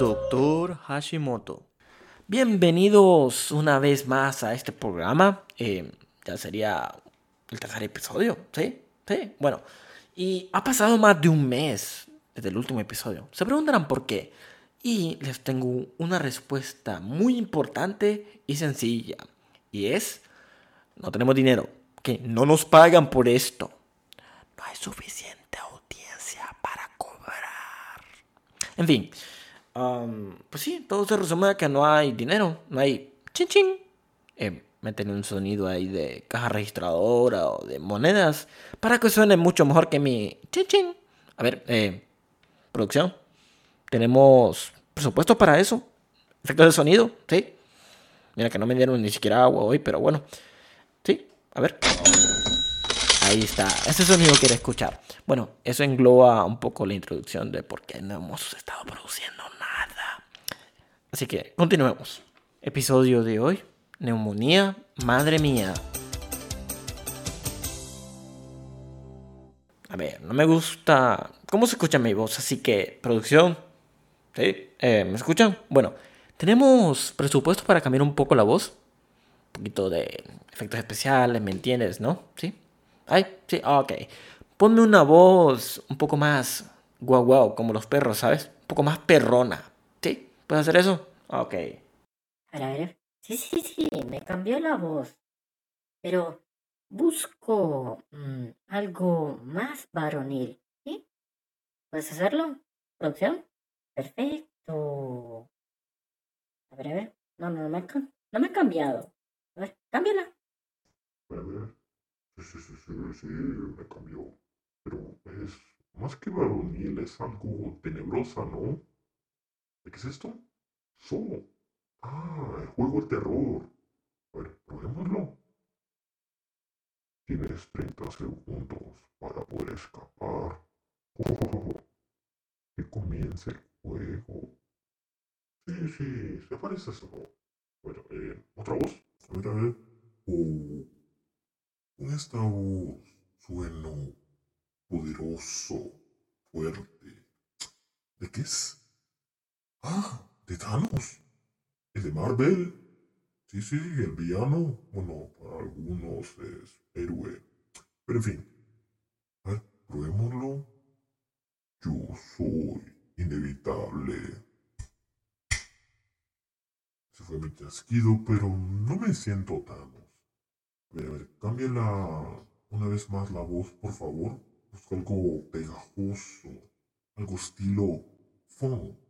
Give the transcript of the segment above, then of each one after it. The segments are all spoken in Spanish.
Doctor Hashimoto. Bienvenidos una vez más a este programa. Eh, ya sería el tercer episodio, ¿sí? Sí, bueno. Y ha pasado más de un mes desde el último episodio. Se preguntarán por qué. Y les tengo una respuesta muy importante y sencilla. Y es, no tenemos dinero. Que no nos pagan por esto. No hay suficiente audiencia para cobrar. En fin. Um, pues sí, todo se resume a que no hay dinero, no hay chin chin. Eh, meten un sonido ahí de caja registradora o de monedas para que suene mucho mejor que mi chin chin. A ver, eh, producción, tenemos presupuesto para eso. Efectos de sonido, sí. Mira que no me dieron ni siquiera agua hoy, pero bueno. Sí, a ver. Ahí está, ese sonido quiere escuchar. Bueno, eso engloba un poco la introducción de por qué no hemos estado produciendo. Así que continuemos. Episodio de hoy, neumonía, madre mía. A ver, no me gusta cómo se escucha mi voz, así que producción, ¿sí? Eh, ¿Me escuchan? Bueno, tenemos presupuesto para cambiar un poco la voz. Un poquito de efectos especiales, ¿me entiendes, no? ¿Sí? Ay, sí, ok. Ponme una voz un poco más guau guau, como los perros, ¿sabes? Un poco más perrona. ¿Puedes hacer eso? Ok. A ver, a ver. Sí, sí, sí, me cambió la voz. Pero busco mm, algo más varonil. ¿Sí? ¿Puedes hacerlo? ¿Producción? Perfecto. A ver, a ver. No, no, no me, no me ha cambiado. A ver, cámbiala. A ver. Sí, sí, sí, sí, sí, me cambió. Pero es más que varonil, es algo tenebrosa, ¿no? ¿De qué es esto? So. Ah, el juego de terror. Ver, probémoslo. Tienes 30 segundos para poder escapar. que comience el juego. Sí, sí, se parece a eso. Bueno, eh, ¿otra voz? A ver, a ver. Oh. Esta voz sueno poderoso, fuerte. ¿De qué es? Ah, de Thanos. ¿El de Marvel? Sí, sí, el villano. Bueno, para algunos es héroe. Pero en fin. A ver, probémoslo. Yo soy inevitable. Se fue mi chasquido, pero no me siento Thanos. A ver, a ver, cámbiala una vez más la voz, por favor. Busco algo pegajoso, algo estilo funk.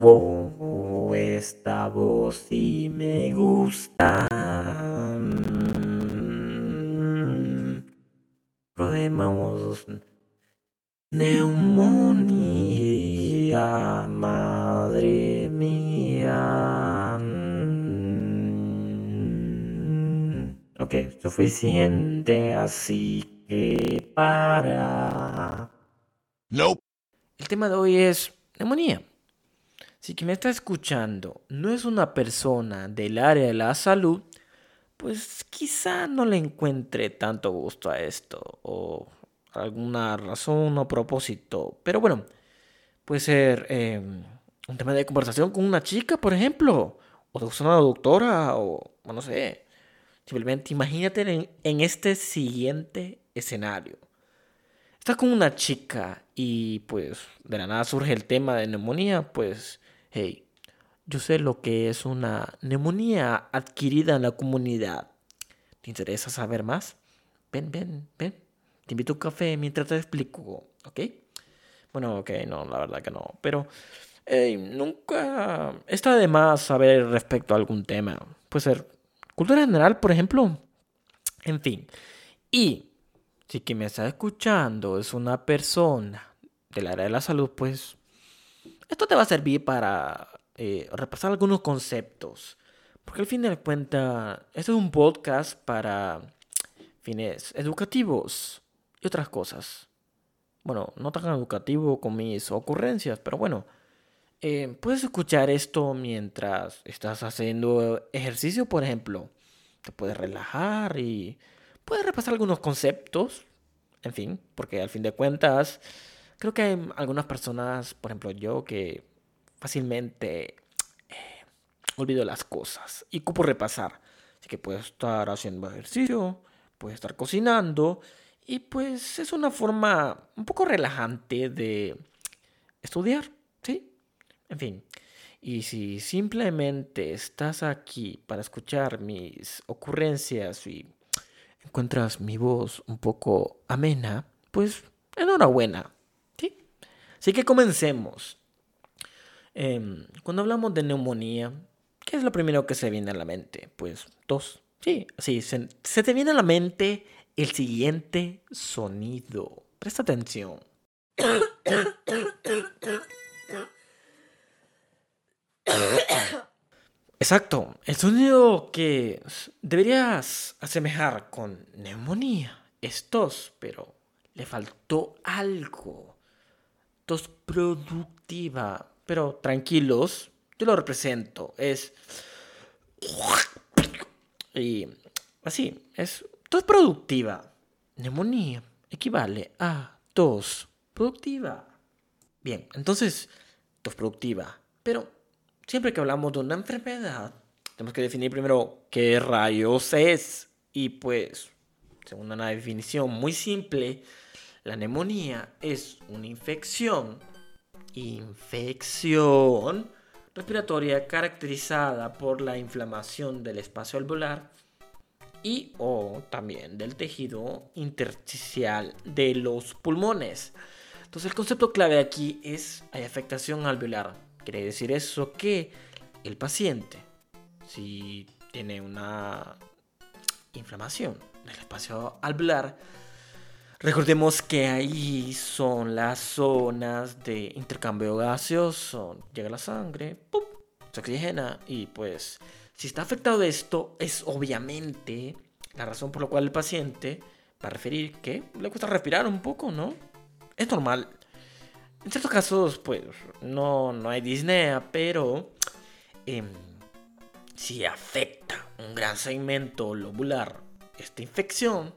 Oh, esta voz sí me gusta. Probemos neumonía, madre mía. Ok, suficiente, así que para. Nope. El tema de hoy es neumonía. Si quien me está escuchando no es una persona del área de la salud, pues quizá no le encuentre tanto gusto a esto o alguna razón o propósito. Pero bueno, puede ser eh, un tema de conversación con una chica, por ejemplo, o una doctora, o o no sé. Simplemente imagínate en, en este siguiente escenario. Estás con una chica y pues de la nada surge el tema de neumonía, pues, hey, yo sé lo que es una neumonía adquirida en la comunidad. ¿Te interesa saber más? Ven, ven, ven. Te invito a un café mientras te explico, ¿ok? Bueno, ok, no, la verdad que no. Pero nunca está de más saber respecto a algún tema. Puede ser cultura general, por ejemplo. En fin. Y si quien me está escuchando es una persona del área de la salud, pues esto te va a servir para eh, repasar algunos conceptos. Porque al fin de cuentas, esto es un podcast para fines educativos y otras cosas. Bueno, no tan educativo con mis ocurrencias, pero bueno, eh, puedes escuchar esto mientras estás haciendo ejercicio, por ejemplo. Te puedes relajar y puedes repasar algunos conceptos. En fin, porque al fin de cuentas, creo que hay algunas personas, por ejemplo yo, que fácilmente eh, olvido las cosas y ocupo repasar. Así que puedes estar haciendo ejercicio, puedes estar cocinando y pues es una forma un poco relajante de estudiar, ¿sí? En fin, y si simplemente estás aquí para escuchar mis ocurrencias y encuentras mi voz un poco amena, pues enhorabuena. ¿Sí? Así que comencemos. Em, cuando hablamos de neumonía, ¿qué es lo primero que se viene a la mente? Pues dos. Sí, sí, se, se te viene a la mente el siguiente sonido. Presta atención. Exacto, el sonido que deberías asemejar con neumonía es tos, pero le faltó algo. Tos productiva, pero tranquilos, yo lo represento, es... Y así, es tos productiva. Neumonía equivale a tos productiva. Bien, entonces, tos productiva, pero siempre que hablamos de una enfermedad, tenemos que definir primero qué rayos es. Y pues, según una definición muy simple, la neumonía es una infección, infección respiratoria caracterizada por la inflamación del espacio alveolar y o también del tejido intersticial de los pulmones. Entonces el concepto clave aquí es hay afectación alveolar Quiere decir eso que el paciente, si tiene una inflamación del espacio alveolar, recordemos que ahí son las zonas de intercambio gaseoso. Llega la sangre, ¡pum! se oxigena y pues si está afectado esto es obviamente la razón por la cual el paciente va a referir que le cuesta respirar un poco, ¿no? Es normal. En ciertos casos, pues, no, no hay disnea, pero em, si afecta un gran segmento lobular esta infección,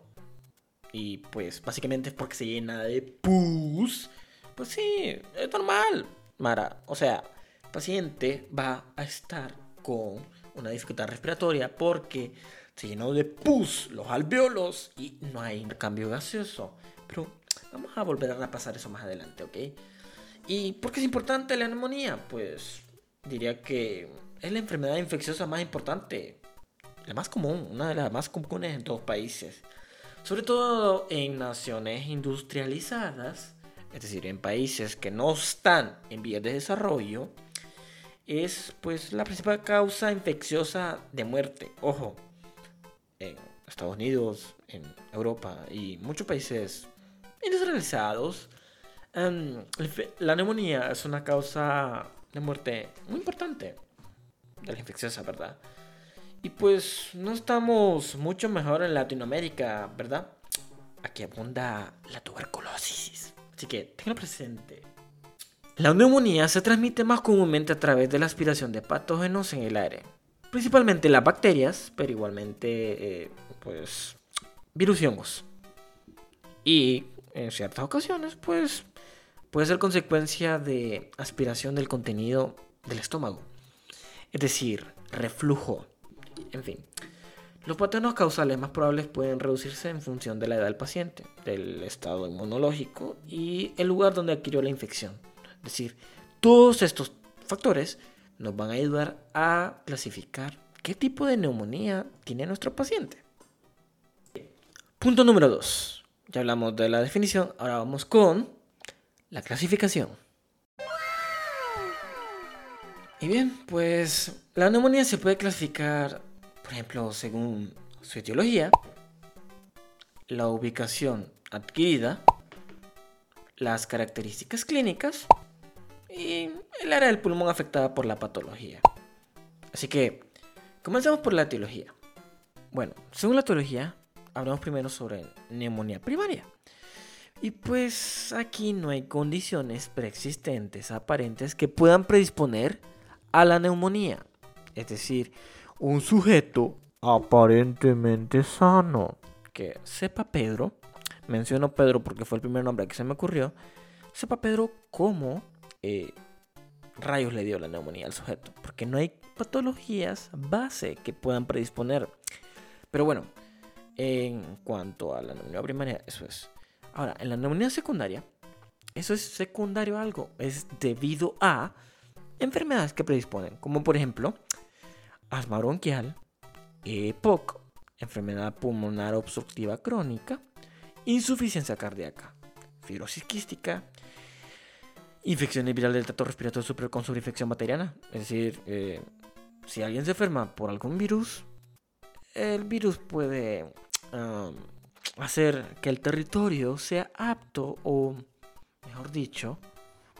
y pues básicamente es porque se llena de pus, pues sí, es normal, Mara. O sea, el paciente va a estar con una dificultad respiratoria porque se llenó de pus los alveolos y no hay cambio gaseoso. Pero vamos a volver a repasar eso más adelante, ¿ok? ¿Y por qué es importante la neumonía? Pues diría que es la enfermedad infecciosa más importante, la más común, una de las más comunes en todos los países. Sobre todo en naciones industrializadas, es decir, en países que no están en vías de desarrollo, es pues la principal causa infecciosa de muerte. Ojo, en Estados Unidos, en Europa y muchos países industrializados, Em, la neumonía es una causa de muerte muy importante de la infecciosa, ¿verdad? Y pues no estamos mucho mejor en Latinoamérica, ¿verdad? Aquí abunda la tuberculosis. Así que tenlo presente. La neumonía se transmite más comúnmente a través de la aspiración de patógenos en el aire. Principalmente las bacterias, pero igualmente, eh, pues, virus y hongos. Y en ciertas ocasiones, pues, puede ser consecuencia de aspiración del contenido del estómago. Es decir, reflujo. En fin. Los patrones causales más probables pueden reducirse en función de la edad del paciente, del estado inmunológico y el lugar donde adquirió la infección. Es decir, todos estos factores nos van a ayudar a clasificar qué tipo de neumonía tiene nuestro paciente. Punto número 2. Ya hablamos de la definición, ahora vamos con la clasificación. Y bien, pues la neumonía se puede clasificar, por ejemplo, según su etiología, la ubicación adquirida, las características clínicas y el área del pulmón afectada por la patología. Así que, comencemos por la etiología. Bueno, según la etiología, hablamos primero sobre neumonía primaria. Y pues aquí no hay condiciones preexistentes aparentes que puedan predisponer a la neumonía. Es decir, un sujeto aparentemente sano. Que sepa Pedro, menciono Pedro porque fue el primer nombre que se me ocurrió, sepa Pedro cómo eh, rayos le dio la neumonía al sujeto. Porque no hay patologías base que puedan predisponer. Pero bueno, en cuanto a la neumonía primaria, eso es. Ahora, en la neumonía secundaria, eso es secundario a algo. Es debido a enfermedades que predisponen, como por ejemplo asma bronquial, EPOC, enfermedad pulmonar obstructiva crónica, insuficiencia cardíaca, fibrosis quística, infecciones virales del tracto respiratorio superior con sobreinfección bacteriana. Es decir, eh, si alguien se enferma por algún virus, el virus puede hacer que el territorio sea apto o, mejor dicho,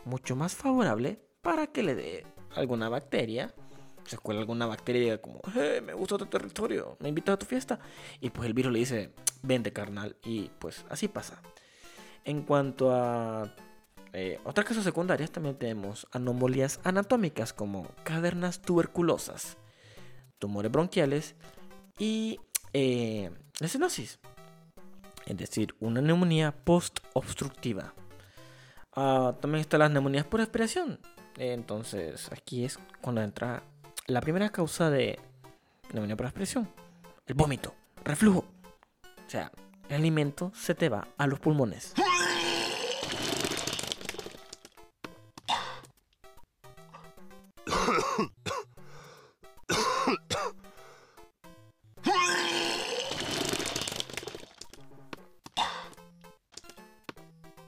mucho más favorable para que le dé alguna bacteria. Se cuela alguna bacteria como, hey, me gusta tu territorio, me invitas a tu fiesta. Y pues el virus le dice, vente carnal. Y pues así pasa. En cuanto a eh, otras casos secundarias, también tenemos anomalías anatómicas como cavernas tuberculosas, tumores bronquiales y eh, Es decir, una neumonía post-obstructiva. Ah, también están las neumonías por respiración. Entonces, aquí es cuando entra la primera causa de neumonía por respiración: el vómito, reflujo. O sea, el alimento se te va a los pulmones.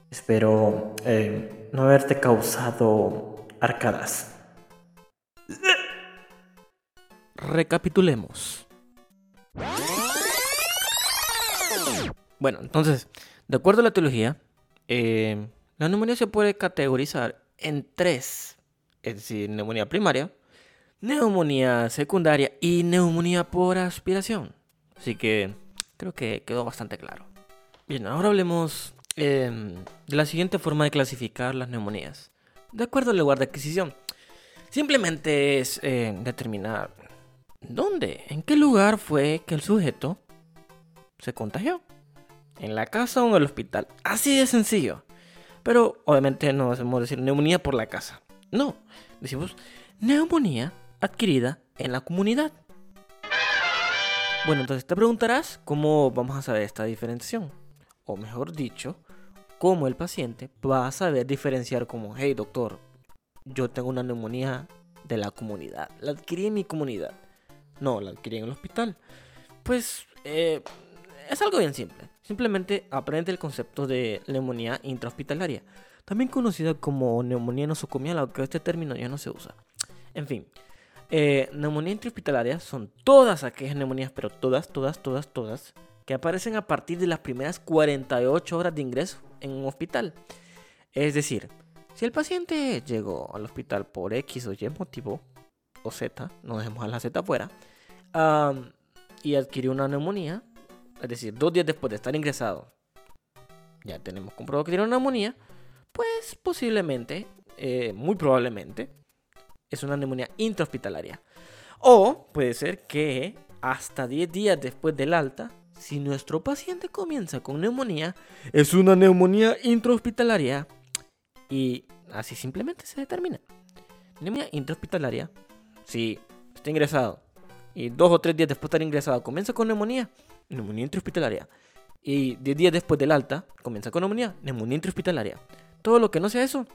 Espero eh, no haberte causado Recapitulemos. Bueno, entonces, de acuerdo a la teología, eh, la neumonía se puede categorizar en tres, es decir, neumonía primaria, neumonía secundaria y neumonía por aspiración. Así que creo que quedó bastante claro. Bien, ahora hablemos Em, de la siguiente forma de clasificar las neumonías. De acuerdo al lugar de adquisición. Simplemente es eh, determinar dónde, en qué lugar fue que el sujeto se contagió. En la casa o en el hospital. Así de sencillo. Pero obviamente no hacemos decir neumonía por la casa. No, decimos neumonía adquirida en la comunidad. Bueno, entonces te preguntarás cómo vamos a saber esta diferenciación. O mejor dicho, como el paciente va a saber diferenciar como, hey doctor, yo tengo una neumonía de la comunidad, la adquirí en mi comunidad, no, la adquirí en el hospital. Pues eh, es algo bien simple, simplemente aprende el concepto de neumonía intrahospitalaria, también conocida como neumonía nosocomial, aunque este término ya no se usa. En fin, eh, neumonía intrahospitalaria son todas aquellas neumonías, pero todas, todas, todas, todas, que aparecen a partir de las primeras 48 horas de ingreso en un hospital. Es decir, si el paciente llegó al hospital por X o Y motivo, o Z, no dejemos a la Z afuera, y adquirió una neumonía, es decir, dos días después de estar ingresado, ya tenemos comprobado que tiene una neumonía, pues posiblemente, eh, muy probablemente, es una neumonía intrahospitalaria. O puede ser que hasta 10 días después del alta si nuestro paciente comienza con neumonía, es una neumonía intrahospitalaria y así simplemente se determina. Neumonía intrahospitalaria, si está ingresado y dos o tres días después de estar ingresado comienza con neumonía, neumonía intrahospitalaria. Y diez días después del alta comienza con neumonía, neumonía intrahospitalaria. Todo lo que no sea eso,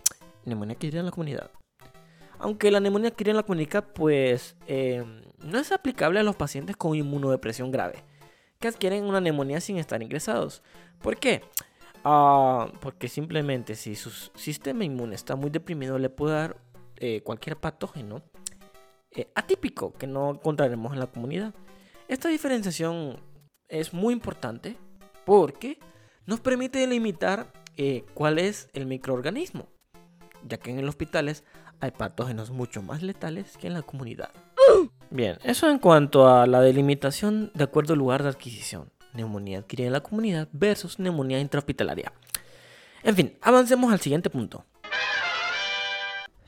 neumonía que en la comunidad. Aunque la neumonía adquirida en la comunidad, pues eh, no es aplicable a los pacientes con inmunodepresión grave que adquieren una neumonía sin estar ingresados. ¿Por qué? Ah, porque simplemente si su sistema inmune está muy deprimido le puede dar eh, cualquier patógeno eh, atípico que no encontraremos en la comunidad. Esta diferenciación es muy importante porque nos permite delimitar eh, cuál es el microorganismo, ya que en los hospitales hay patógenos mucho más letales que en la comunidad. Bien, eso en cuanto a la delimitación de acuerdo al lugar de adquisición. Neumonía adquirida en la comunidad versus neumonía intrahospitalaria. En fin, avancemos al siguiente punto.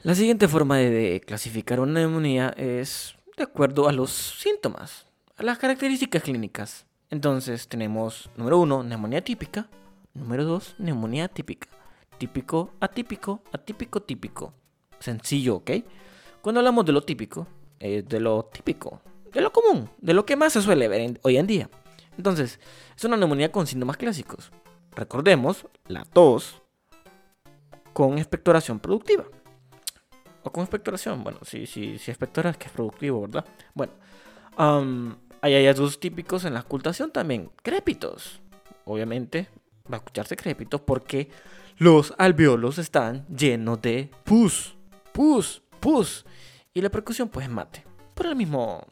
La siguiente forma de clasificar una neumonía es de acuerdo a los síntomas, a las características clínicas. Entonces tenemos, número uno, neumonía típica. Número dos, neumonía típica. Típico, atípico, atípico, típico. Sencillo, ¿ok? Cuando hablamos de lo típico, es de lo típico, de lo común, de lo que más se suele ver hoy en día. Entonces, es una neumonía con síntomas clásicos. Recordemos la tos con expectoración productiva o con expectoración. Bueno, si, si, si expectora es que es productivo, ¿verdad? Bueno, hay hallazgos típicos en la ocultación también. Crépitos. Obviamente va a escucharse crépitos porque los alveolos están llenos de pus, pus, pus. Y la percusión pues es mate. Por el mismo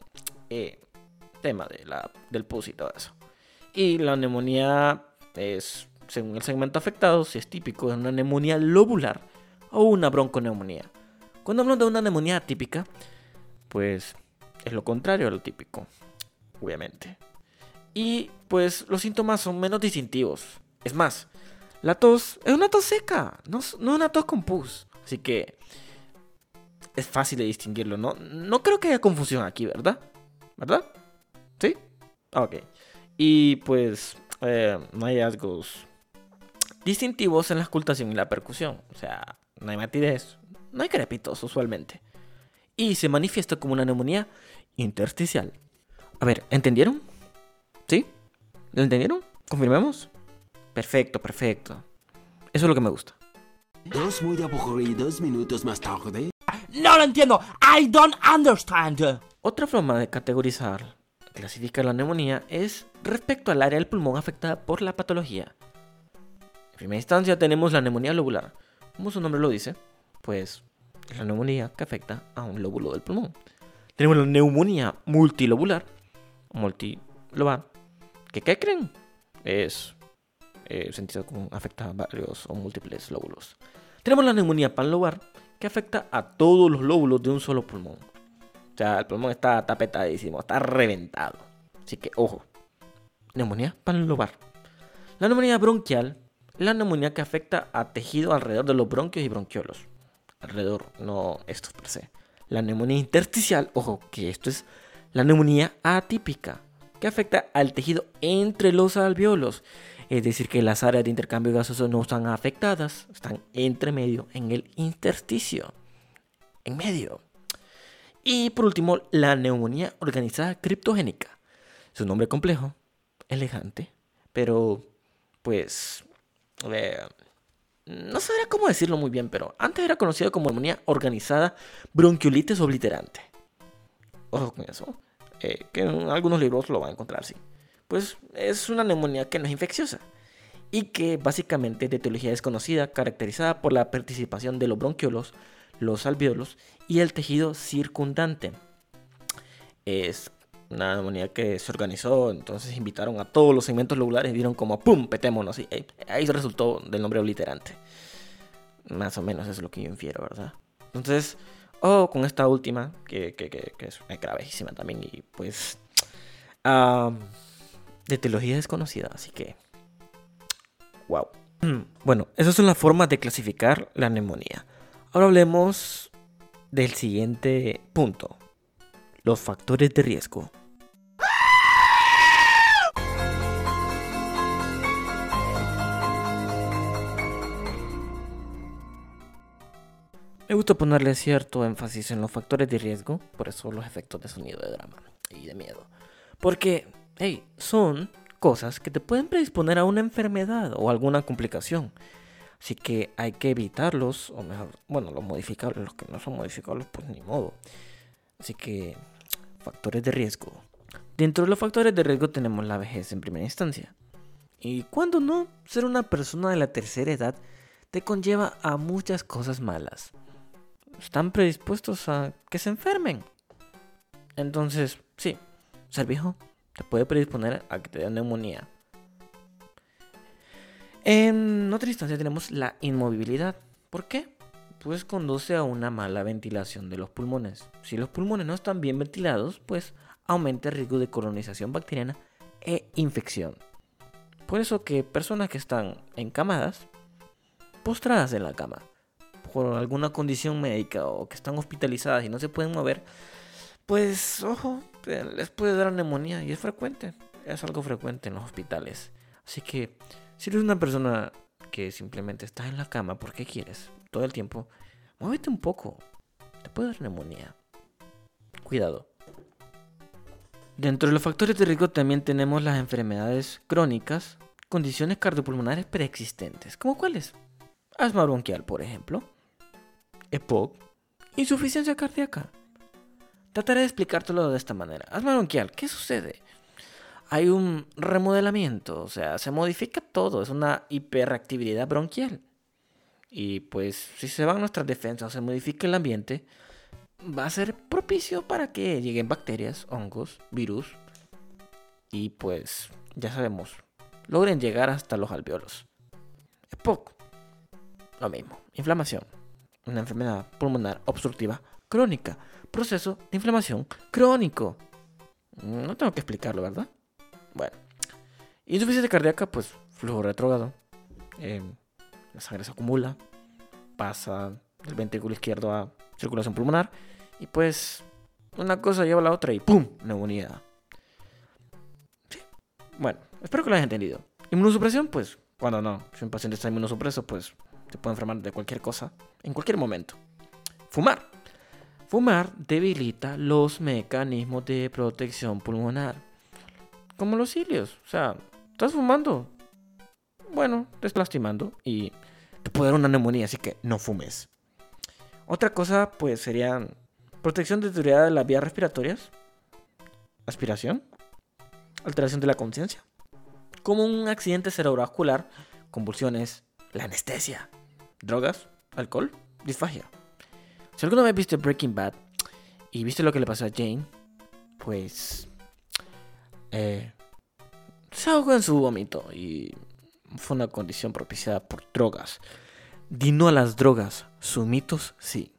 eh, tema de la, del pus y todo eso. Y la neumonía es, según el segmento afectado, si es típico de una neumonía lobular o una bronconeumonía. Cuando hablamos de una neumonía típica, pues es lo contrario a lo típico, obviamente. Y pues los síntomas son menos distintivos. Es más, la tos es una tos seca, no, no una tos con pus. Así que es fácil de distinguirlo, ¿no? No creo que haya confusión aquí, ¿verdad? ¿Verdad? ¿Sí? Ok. Y pues eh, no hay hallazgos distintivos en la escultación y la percusión. O sea, no hay matidez, no hay crepitos usualmente. Y se manifiesta como una neumonía intersticial. A ver, ¿entendieron? ¿Sí? ¿Lo entendieron? ¿Confirmemos? Perfecto, perfecto. Eso es lo que me gusta. Dos muy aburridos minutos más tarde. No lo entiendo. I don't understand. Otra forma de categorizar, clasificar la neumonía es respecto al área del pulmón afectada por la patología. En primera instancia tenemos la neumonía lobular. Como su nombre lo dice, pues es la neumonía que afecta a un lóbulo del pulmón. Tenemos la neumonía multilobular, multilobar, que ¿qué creen? Es eh, sentido común, afecta a varios o múltiples lóbulos. Tenemos la neumonía panlobar, que afecta a todos los lóbulos de un solo pulmón. O sea, el pulmón está tapetadísimo, está reventado. Así que, ojo. Neumonía panlobar. La neumonía bronquial la neumonía que afecta a tejido alrededor de los bronquios y bronquiolos alrededor, no esto per se. La neumonía intersticial, ojo, que esto es la neumonía atípica, que afecta al tejido entre los alveolos. Es decir, que las áreas de intercambio gasoso no están afectadas, están entre medio, en el intersticio. En medio. Y por último, la neumonía organizada criptogénica. Es un nombre complejo, elegante, pero pues no sabría cómo decirlo muy bien, pero antes era conocido como neumonía organizada bronquiolitis obliterante. Ojo con eso, eh, que en algunos libros lo van a encontrar así. Pues es una neumonía que no es infecciosa y que básicamente es de etiología desconocida, caracterizada por la participación de los bronquiolos, los alveolos y el tejido circundante. Es una neumonía que se organizó, entonces invitaron a todos los segmentos lobulares y dieron como ¡pum! petémonos. Y ahí se resultó del nombre obliterante. Más o menos es lo que yo infiero, ¿verdad? Entonces, oh, con esta última, que, es gravísima también, y pues. De teología desconocida, así que. ¡Wow! Bueno, esas son las formas de clasificar la neumonía. Ahora hablemos del siguiente punto: los factores de riesgo. Me gusta ponerle cierto énfasis en los factores de riesgo, por eso los efectos de sonido de drama y de miedo. Porque, hey, son cosas que te pueden predisponer a una enfermedad o alguna complicación. Así que hay que evitarlos, o mejor, bueno, los modificables, los que no son modificables, pues ni modo. Así que, factores de riesgo. Dentro de los factores de riesgo tenemos la vejez en primera instancia. Y cuando no, ser una persona de la tercera edad te conlleva a muchas cosas malas. Están predispuestos a que se enfermen. Entonces, sí, ser viejo te puede predisponer a que te dé neumonía. En otra instancia tenemos la inmovilidad. ¿Por qué? Pues conduce a una mala ventilación de los pulmones. Si los pulmones no están bien ventilados, pues aumenta el riesgo de colonización bacteriana e infección. Por eso que personas que están encamadas, postradas en la cama, por alguna condición médica o que están hospitalizadas y no se pueden mover, pues ojo, les puede dar neumonía y es frecuente, es algo frecuente en los hospitales. Así que si eres una persona que simplemente está en la cama porque quieres todo el tiempo, muévete un poco, te puede dar neumonía. Cuidado. Dentro de los factores de riesgo también tenemos las enfermedades crónicas, condiciones cardiopulmonares preexistentes, como cuáles? Asma bronquial, por ejemplo, EPOC, insuficiencia cardíaca. Trataré de explicártelo de esta manera. Asma bronquial, ¿qué sucede? Hay un remodelamiento, o sea, se modifica todo, es una hiperactividad bronquial. Y pues si se van nuestras defensas se modifica el ambiente, va a ser propicio para que lleguen bacterias, hongos, virus y pues ya sabemos, logren llegar hasta los alveolos. EPOC, lo mismo, inflamación, una enfermedad pulmonar obstructiva crónica, proceso de inflamación crónico. No tengo que explicarlo, ¿verdad? Bueno, insuficiencia cardíaca, pues flujo retrógrado. Eh, la sangre se acumula, pasa del ventrículo izquierdo a circulación pulmonar y pues una cosa lleva a la otra y ¡pum! Neumonía. Bueno, espero que lo hayas entendido. Inmunosupresión, pues, cuando no. Si un paciente está inmunosupreso, pues se puede enfermar de cualquier cosa en cualquier momento. Fumar. Fumar debilita los mecanismos de protección pulmonar. Como los cilios. O sea, estás fumando. Bueno, te estás lastimando y te puede dar una neumonía, así que no fumes. Otra cosa, pues, sería protección deteriorada de las vías respiratorias. Aspiración. Alteración de la conciencia. Como un accidente cerebrovascular, convulsiones, la anestesia, drogas, alcohol, disfagia. Si alguna vez viste Breaking Bad y viste lo que le pasó a Jane, pues eh, se ahogó en su vómito y fue una condición propiciada por drogas. Dino a las drogas, sumitos sí.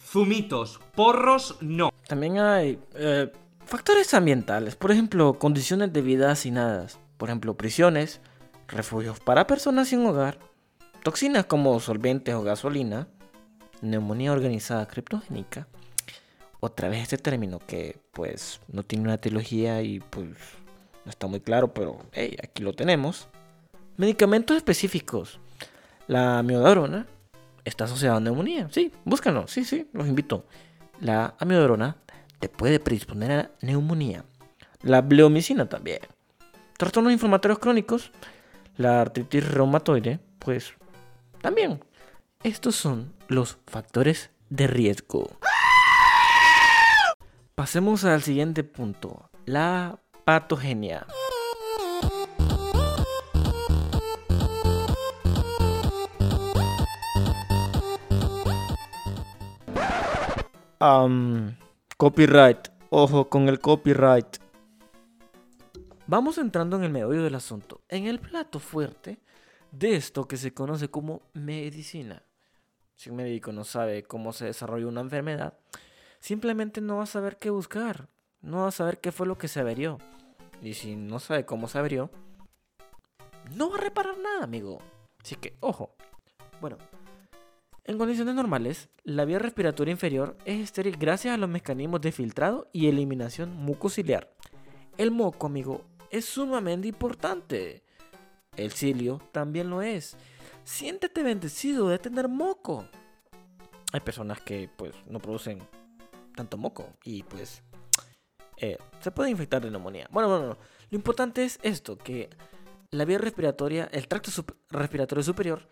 Zumitos, porros no. También hay eh, factores ambientales, por ejemplo, condiciones de vida hacinadas, por ejemplo, prisiones, refugios para personas sin hogar, toxinas como solventes o gasolina, neumonía organizada criptogénica. Otra vez este término que pues no tiene una teología y pues no está muy claro, pero hey, aquí lo tenemos. Medicamentos específicos. La amiodarona está asociada a neumonía. Sí, búscalo. Sí, sí, los invito. La amiodarona te puede predisponer a neumonía. La bleomicina también. Trastornos inflamatorios crónicos. La artritis reumatoide, pues también. Estos son los factores de riesgo. Pasemos al siguiente punto, la patogenia. Um, copyright, ojo con el copyright. Vamos entrando en el meollo del asunto, en el plato fuerte de esto que se conoce como medicina. Si un médico no sabe cómo se desarrolla una enfermedad, simplemente no va a saber qué buscar, no va a saber qué fue lo que se averió. Y si no sabe cómo se averió, no va a reparar nada, amigo. Así que, ojo. Bueno, en condiciones normales, la vía respiratoria inferior es estéril gracias a los mecanismos de filtrado y eliminación mucociliar. El moco, amigo, es sumamente importante. El cilio también lo es. Siéntete bendecido de tener moco. Hay personas que pues no producen tanto moco y pues eh, se puede infectar de neumonía. Bueno, bueno, no. Lo importante es esto, que la vía respiratoria, el tracto respiratorio superior,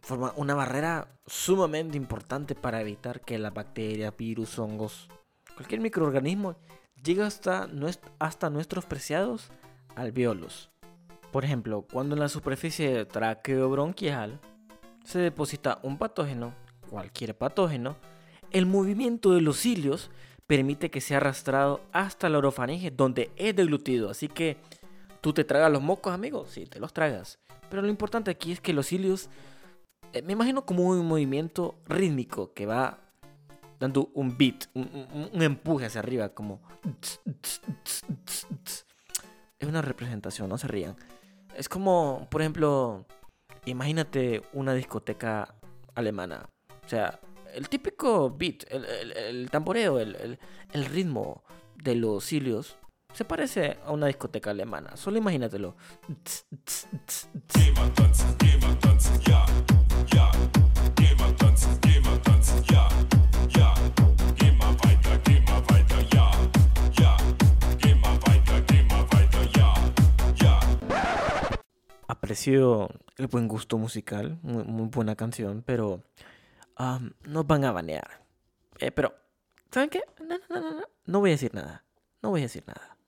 forma una barrera sumamente importante para evitar que las bacterias, virus, hongos, cualquier microorganismo llega hasta, hasta nuestros preciados alveolos. Por ejemplo, cuando en la superficie traqueobronquial se deposita un patógeno, cualquier patógeno, el movimiento de los cilios permite que sea arrastrado hasta la orofaringe donde es deglutido. Así que tú te tragas los mocos, amigo. Sí, te los tragas. Pero lo importante aquí es que los cilios, eh, me imagino como un movimiento rítmico que va dando un beat, un, un- un empuje hacia arriba, como... Es una representación, no se rían. Es como, por ejemplo, imagínate una discoteca alemana. O sea, el típico beat, el, el- el tamboreo, el, el- ritmo de los cilios se parece a una discoteca alemana. Solo imagínatelo. Aprecio el buen gusto musical, muy, muy buena canción, pero am, nos van a banear. Eh, pero, ¿saben qué? No, no, no, no, no, voy a decir nada. No voy a decir nada.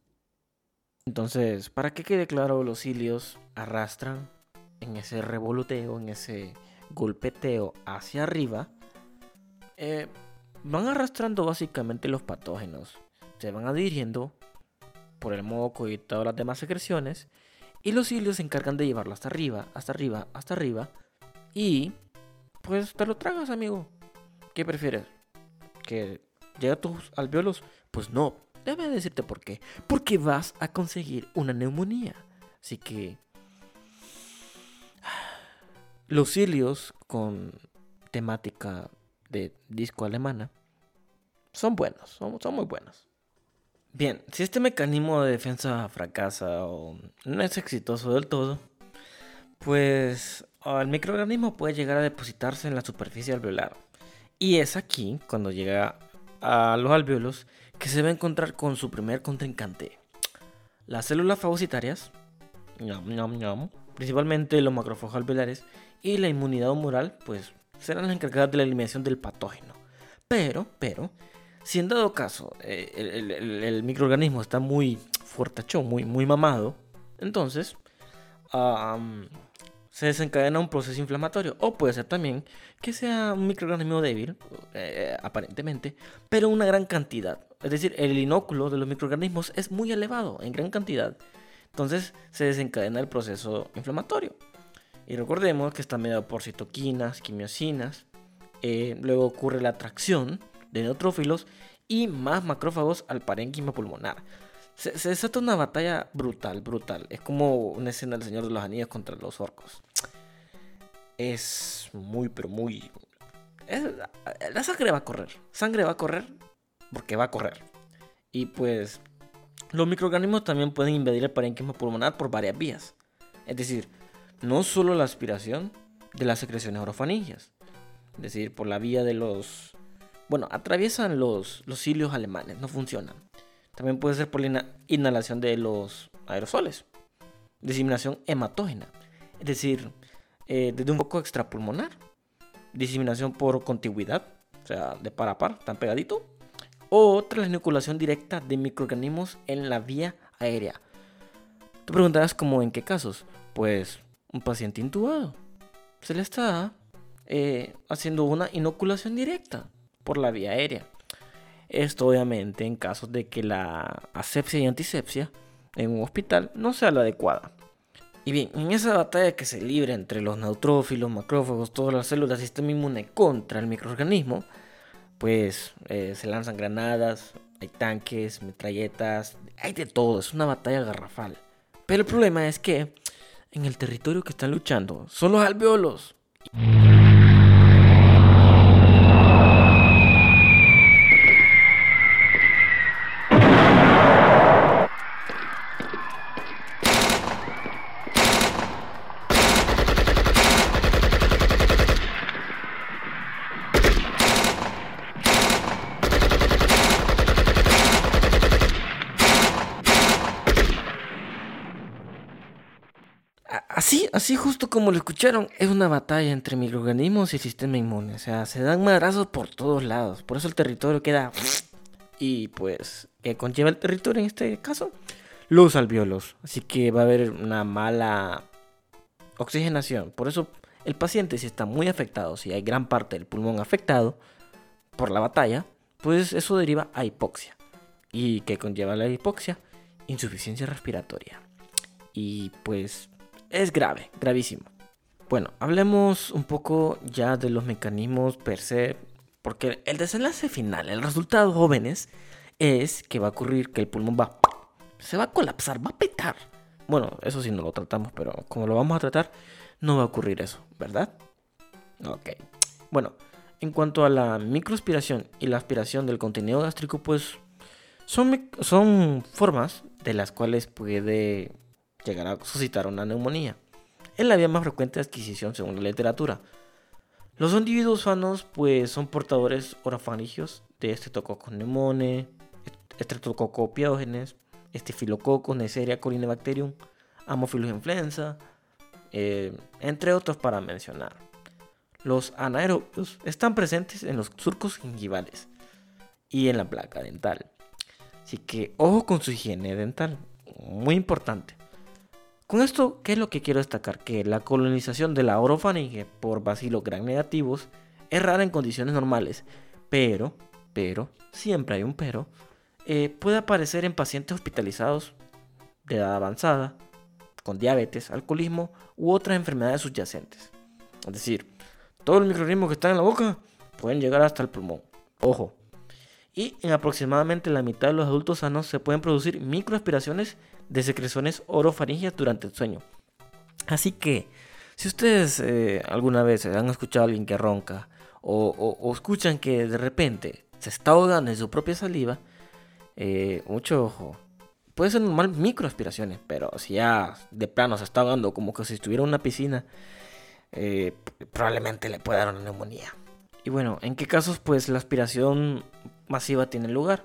Entonces, para que quede claro, los cilios arrastran en ese revoloteo, en ese golpeteo hacia arriba. eh, van arrastrando básicamente los patógenos. Se van adhiriendo por el moco y todas las demás secreciones. Y los cilios se encargan de llevarlo hasta arriba, hasta arriba, hasta arriba. Y pues te lo tragas, amigo. ¿Qué prefieres? ¿Que llegue a tus alveolos? Pues no. Déjame decirte por qué. Porque vas a conseguir una neumonía. Así que... Los cilios con temática de disco alemana son buenos, son, son muy buenos. Bien, si este mecanismo de defensa fracasa o no es exitoso del todo, pues ah, el microorganismo puede llegar a depositarse en la superficie alveolar. Y es aquí, cuando llega a los alveolos, que se va a encontrar con su primer contrincante. Las células fagocitarias, principalmente los macrófagos alveolares, y la inmunidad humoral, pues serán las encargadas de la eliminación del patógeno. Pero, pero, si en dado caso eh, el, microorganismo está muy fuertachón, muy, muy mamado, entonces se desencadena un proceso inflamatorio. O puede ser también que sea un microorganismo débil, eh, aparentemente, pero una gran cantidad. Es decir, el inóculo de los microorganismos es muy elevado, en gran cantidad. Entonces se desencadena el proceso inflamatorio. Y recordemos que está mediado por citoquinas, quimiosinas. eh, luego ocurre la atracción de neutrófilos y más macrófagos al parénquima pulmonar. Se, se desata una batalla brutal, brutal. Es como una escena del Señor de los Anillos contra los orcos. Es muy, pero muy... la sangre va a correr. Sangre va a correr porque va a correr. Y pues los microorganismos también pueden invadir el parénquima pulmonar por varias vías. Es decir, no solo la aspiración de las secreciones orofaringias. Es decir, por la vía de los... Bueno, atraviesan los, los cilios alemanes, no funcionan. También puede ser por la inhalación de los aerosoles. Diseminación hematógena. Es decir, eh, desde un foco extrapulmonar. Diseminación por contigüidad. O sea, de par a par, tan pegadito. O tras la inoculación directa de microorganismos en la vía aérea. Tú preguntarás como en qué casos. Pues un paciente intubado. Se le está eh, haciendo una inoculación directa por la vía aérea. Esto obviamente en casos de que la asepsia y antisepsia en un hospital no sea la adecuada. Y bien, en esa batalla que se libra entre los neutrófilos, macrófagos, todas las células del sistema inmune contra el microorganismo, pues eh, se lanzan granadas, hay tanques, metralletas, hay de todo, es una batalla garrafal. Pero el problema es que en el territorio que están luchando son los alveolos. A- Así, así justo como lo escucharon, es una batalla entre microorganismos y el sistema inmune. O sea, se dan madrazos por todos lados. Por eso el territorio queda... Y pues que conlleva el territorio en este caso, los alveolos. Así que va a haber una mala oxigenación. Por eso el paciente si está muy afectado, si hay gran parte del pulmón afectado por la batalla, pues eso deriva a hipoxia. ¿Y que conlleva la hipoxia? Insuficiencia respiratoria. Y pues es grave, gravísimo. Bueno, hablemos un poco ya de los mecanismos per se, porque el desenlace final, el resultado jóvenes, es que va a ocurrir que el pulmón va, se va a colapsar, va a petar. Bueno, eso sí no lo tratamos, pero como lo vamos a tratar, no va a ocurrir eso, ¿verdad? Ok. Bueno, en cuanto a la microaspiración y la aspiración del contenido gástrico, pues son, son formas de las cuales puede llegar a suscitar una neumonía. Es la vía más frecuente de adquisición según la literatura. Los individuos sanos pues son portadores orofaringios de Streptococcus pneumoniae, Streptococcus piógenes, Staphylococcus, Neisseria corynebacterium, Haemophilus influenza, eh, entre otros para mencionar. Los anaerobios están presentes en los surcos gingivales y en la placa dental. Así que ojo con su higiene dental, muy importante. Con esto, ¿qué es lo que quiero destacar? Que la colonización de la orofaringe por bacilos gram negativos es rara en condiciones normales, pero, pero, siempre hay un pero, eh, puede aparecer en pacientes hospitalizados de edad avanzada, con diabetes, alcoholismo u otras enfermedades subyacentes. Es decir, todos los microorganismos que están en la boca pueden llegar hasta el pulmón. Ojo. Y en aproximadamente la mitad de los adultos sanos se pueden producir microaspiraciones de secreciones orofaringias durante el sueño. Así que, si ustedes eh, alguna vez han escuchado a alguien que ronca o, escuchan que de repente se está ahogando en su propia saliva, eh, mucho ojo. Puede ser normal microaspiraciones, pero si ya de plano se está ahogando como que si estuviera en una piscina, eh, probablemente le pueda dar una neumonía. Y bueno, ¿en qué casos pues la aspiración masiva tiene lugar?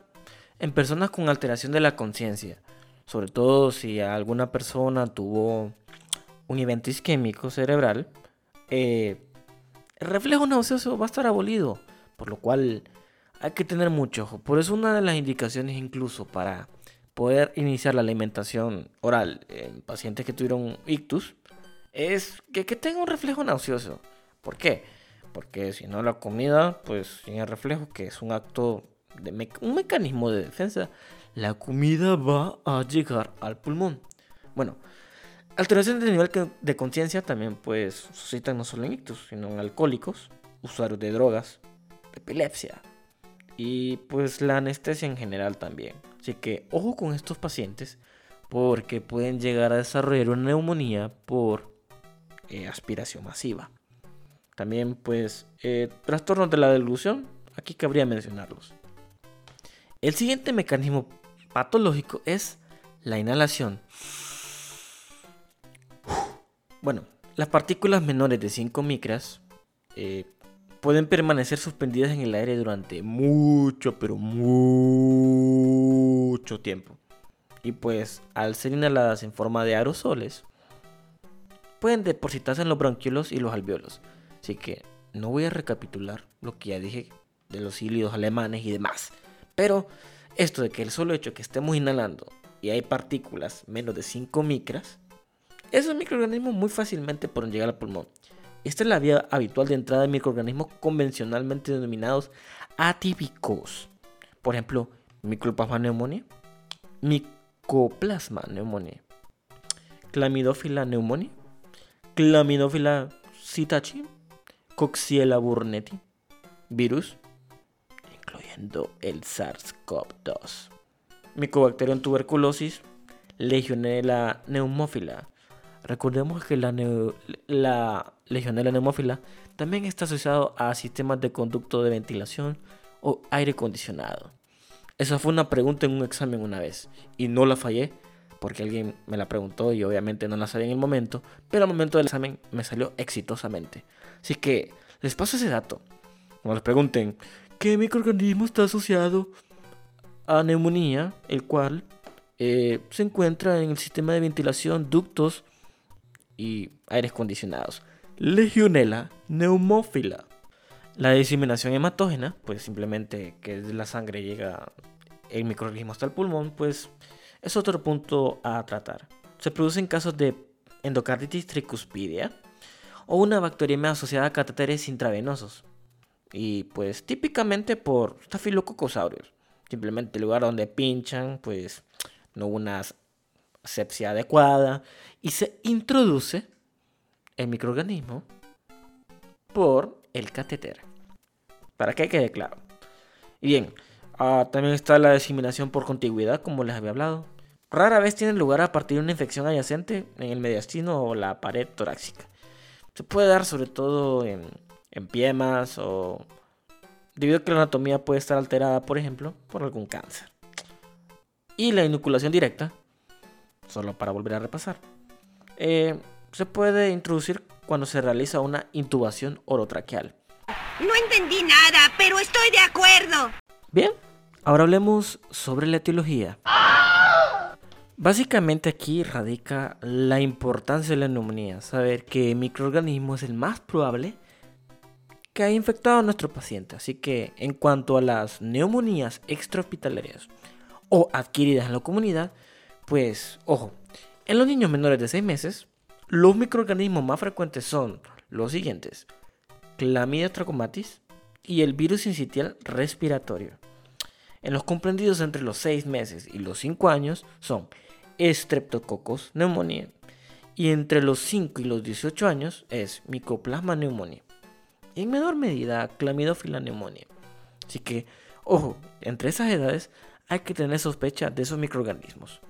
En personas con alteración de la conciencia, sobre todo si alguna persona tuvo un evento isquémico cerebral, eh, el reflejo nauseoso va a estar abolido, por lo cual hay que tener mucho ojo. Por eso una de las indicaciones incluso para poder iniciar la alimentación oral en pacientes que tuvieron ictus es que, tenga un reflejo nauseoso. ¿Por qué? Porque si no la comida, pues sin el reflejo, que es un acto de un mecanismo de defensa, la comida va a llegar al pulmón. Bueno, alteraciones de nivel de conciencia también pues suscitan no solo en ictus, sino en alcohólicos, usuarios de drogas, epilepsia, y pues la anestesia en general también. Así que ojo con estos pacientes porque pueden llegar a desarrollar una neumonía por eh, aspiración masiva. También pues eh, trastornos de la delusión, aquí cabría mencionarlos. El siguiente mecanismo patológico es la inhalación. Bueno, las partículas menores de 5 micras eh, pueden permanecer suspendidas en el aire durante mucho, pero mucho tiempo. Y pues al ser inhaladas en forma de aerosoles, pueden depositarse en los bronquiolos y los alveolos. Así que no voy a recapitular lo que ya dije de los hílidos alemanes y demás. Pero esto de que el solo hecho que estemos inhalando y hay partículas menos de 5 micras, esos microorganismos muy fácilmente pueden llegar al pulmón. Esta es la vía habitual de entrada de microorganismos convencionalmente denominados atípicos. Por ejemplo, Mycoplasma pneumoniae, Mycoplasma pneumoniae, Chlamydophila pneumoniae, Chlamydophila citachi, Coxiella burnetii, virus, el SARS-CoV-2, Mycobacterium tuberculosis, Legionella pneumófila, Recordemos que la, la Legionella neumófila también está asociado a sistemas de conducto de ventilación o aire acondicionado. Esa fue una pregunta en un examen una vez y no la fallé porque alguien me la preguntó y obviamente no la sabía en el momento, pero al momento del examen me salió exitosamente. Así que les paso ese dato. Les pregunten, ¿qué microorganismo está asociado a neumonía? El cual eh, se encuentra en el sistema de ventilación, ductos y aires acondicionados. Legionella neumófila. La diseminación hematógena, pues simplemente que la sangre llega el microorganismo hasta el pulmón, pues es otro punto a tratar. Se producen casos de endocarditis tricuspidia o una bacteriemia asociada a catéteres intravenosos. Y pues típicamente por Staphylococcus aureus. Simplemente el lugar donde pinchan, pues no hubo una asepsia adecuada y se introduce el microorganismo por el catéter. Para que quede claro. Y bien, ah, también está la diseminación por contigüidad, como les había hablado. Rara vez tiene lugar a partir de una infección adyacente en el mediastino o la pared torácica. Se puede dar sobre todo en, en piemas o debido a que la anatomía puede estar alterada, por ejemplo, por algún cáncer. Y la inoculación directa, solo para volver a repasar, eh, se puede introducir cuando se realiza una intubación orotraqueal. No entendí nada, pero estoy de acuerdo. Bien, ahora hablemos sobre la etiología. Básicamente aquí radica la importancia de la neumonía, saber que el microorganismo es el más probable que haya infectado a nuestro paciente. Así que en cuanto a las neumonías extrahospitalarias o adquiridas en la comunidad, pues ojo, en los niños menores de 6 meses, los microorganismos más frecuentes son los siguientes: Clamidia trachomatis y el virus incitial respiratorio. En los comprendidos entre los 6 meses y los 5 años son Streptococcus neumonía y entre los 5 y los 18 años es Mycoplasma neumonía y en menor medida Clamidófila neumonía. Así que, ojo, entre esas edades hay que tener sospecha de esos microorganismos.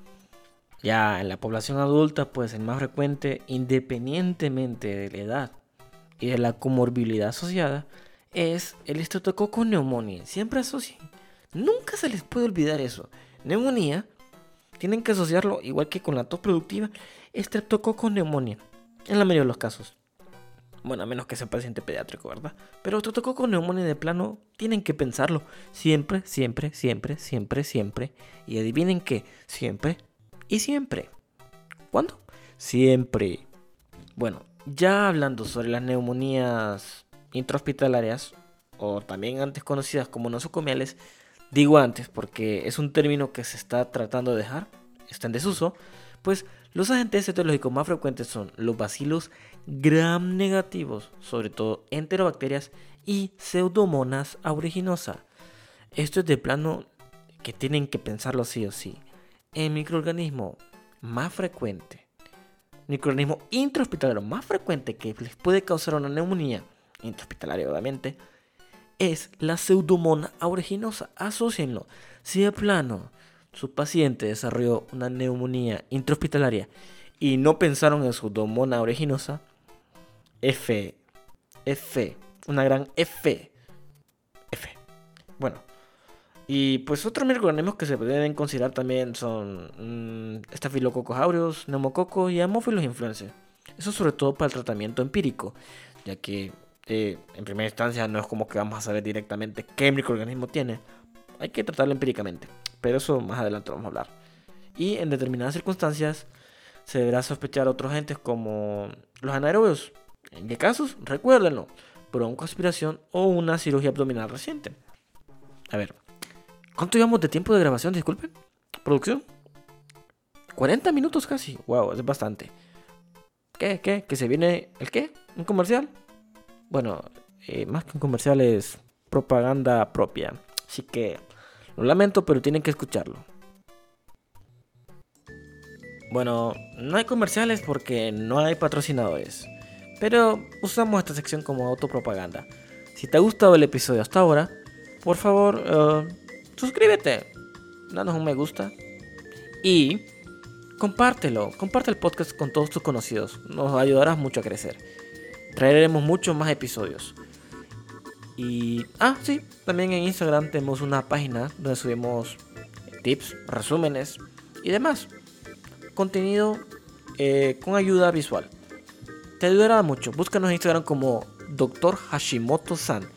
Ya en la población adulta, pues el más frecuente, independientemente de la edad y de la comorbilidad asociada, es el Streptococcus neumonía. Siempre asocian. Nunca se les puede olvidar eso. Neumonía tienen que asociarlo, igual que con la tos productiva, Streptococcus neumonía, en la mayoría de los casos. Bueno, a menos que sea paciente pediátrico, ¿verdad? Pero Streptococcus neumonía de plano tienen que pensarlo. Siempre, siempre, siempre, siempre, siempre. Y adivinen qué, siempre y siempre. ¿Cuándo? Siempre. Bueno, ya hablando sobre las neumonías intrahospitalarias, o también antes conocidas como nosocomiales, Digo antes porque es un término que se está tratando de dejar, está en desuso, pues los agentes etiológicos más frecuentes son los bacilos gram negativos, sobre todo enterobacterias y pseudomonas aeruginosa. Esto es de plano que tienen que pensarlo sí o sí. El microorganismo más frecuente, microorganismo intrahospitalario más frecuente que les puede causar una neumonía, intrahospitalaria obviamente, es la pseudomona aeruginosa. Asocienlo. Si de plano su paciente desarrolló una neumonía intrahospitalaria y no pensaron en pseudomona aeruginosa, F, F, una gran F, F. Bueno, y pues otros microorganismos que se deben considerar también son mmm, Staphylococcus aureus, neumococos y Haemophilus influenzae. Eso sobre todo para el tratamiento empírico, ya que eh, en primera instancia no es como que vamos a saber directamente qué microorganismo tiene. Hay que tratarlo empíricamente. Pero eso más adelante vamos a hablar. Y en determinadas circunstancias se deberá sospechar otros agentes como los anaerobios. ¿En qué casos? Recuérdenlo. Broncoaspiración o una cirugía abdominal reciente. A ver, ¿cuánto llevamos de tiempo de grabación? Disculpen. ¿Producción? 40 minutos casi. Wow, es bastante. ¿Qué? ¿Qué? ¿Que se viene el qué? ¿Un comercial? bueno, eh, más que un comercial es propaganda propia. Así que lo lamento, pero tienen que escucharlo. Bueno, no hay comerciales porque no hay patrocinadores. Pero usamos esta sección como autopropaganda. Si te ha gustado el episodio hasta ahora, por favor, uh, suscríbete, danos un me gusta y compártelo. Comparte el podcast con todos tus conocidos. Nos ayudarás mucho a crecer traeremos muchos más episodios. Y, ah, sí, también en Instagram tenemos una página donde subimos tips, resúmenes y demás. Contenido eh, con ayuda visual. Te ayudará mucho. Búscanos en Instagram como Dr. Hashimoto-san.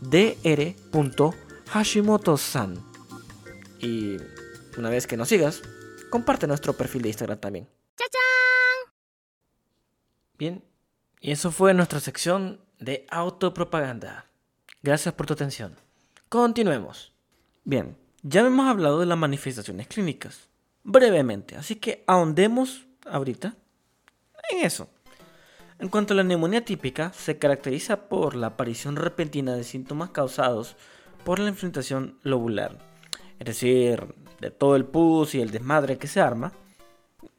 dr.hashimoto-san. Y una vez que nos sigas, comparte nuestro perfil de Instagram también. ¡Chachán! Bien, y eso fue nuestra sección de autopropaganda. Gracias por tu atención. Continuemos. Bien, Ya hemos hablado de las manifestaciones clínicas, brevemente, así que ahondemos ahorita en eso. En cuanto a la neumonía típica, se caracteriza por la aparición repentina de síntomas causados por la infiltración lobular, es decir, de todo el pus y el desmadre que se arma,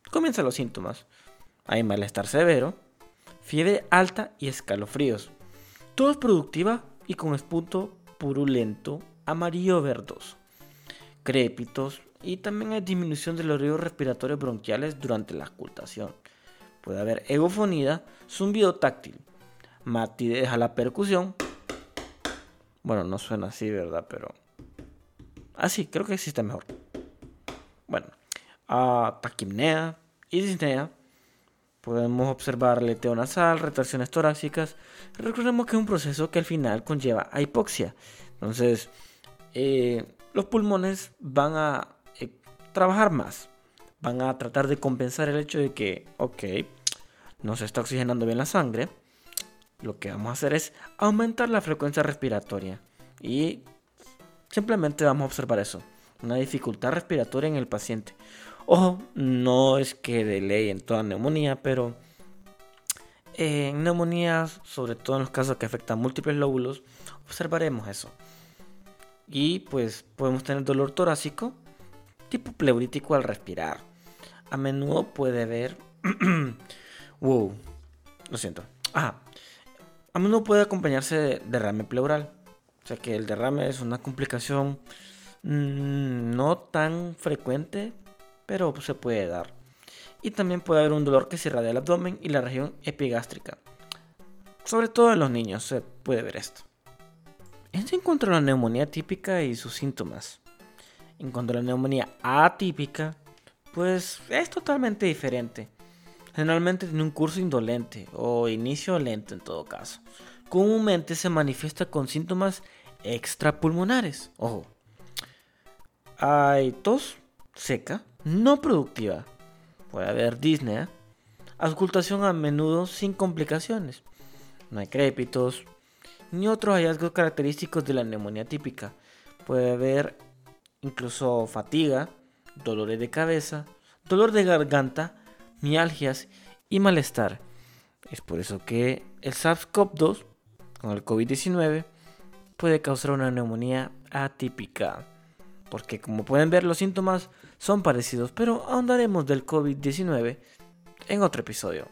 comienzan los síntomas. Hay malestar severo, fiebre alta y escalofríos. Todo es productiva y con espunto purulento amarillo verdoso. Crépitos y también hay disminución de los ríos respiratorios bronquiales durante la ocultación. Puede haber egofonía, zumbido táctil, matidez a la percusión. Bueno, no suena así, ¿verdad? Pero así, creo que existe mejor. Bueno, a taquimnea y disnea. Podemos observar leteo nasal, retracciones torácicas. Recordemos que es un proceso que al final conlleva a hipoxia. Entonces, eh, los pulmones van a eh, trabajar más. Van a tratar de compensar el hecho de que, ok, no se está oxigenando bien la sangre. Lo que vamos a hacer es aumentar la frecuencia respiratoria. Y simplemente vamos a observar eso. Una dificultad respiratoria en el paciente. Ojo, no es que de ley en toda neumonía, pero en neumonías, sobre todo en los casos que afectan múltiples lóbulos, observaremos eso. Y pues podemos tener dolor torácico, tipo pleurítico al respirar. A menudo puede haber... wow, lo siento. Ah, a menudo puede acompañarse de derrame pleural. O sea que el derrame es una complicación mm, no tan frecuente, pero se puede dar. Y también puede haber un dolor que se irradia el abdomen y la región epigástrica. Sobre todo en los niños se puede ver esto. Esto en cuanto a la neumonía típica y sus síntomas. En cuanto a la neumonía atípica, pues es totalmente diferente. Generalmente tiene un curso indolente o inicio lento en todo caso. Comúnmente se manifiesta con síntomas extrapulmonares. Ojo. Hay tos seca, no productiva. Puede haber disnea. Auscultación a menudo sin complicaciones. No hay crépitos, ni otros hallazgos característicos de la neumonía típica. Puede haber incluso fatiga, dolores de cabeza, dolor de garganta, mialgias y malestar. Es por eso que el SARS-CoV-2 con el COVID-19 puede causar una neumonía atípica. Porque como pueden ver los síntomas son parecidos, pero ahondaremos del COVID-19 en otro episodio.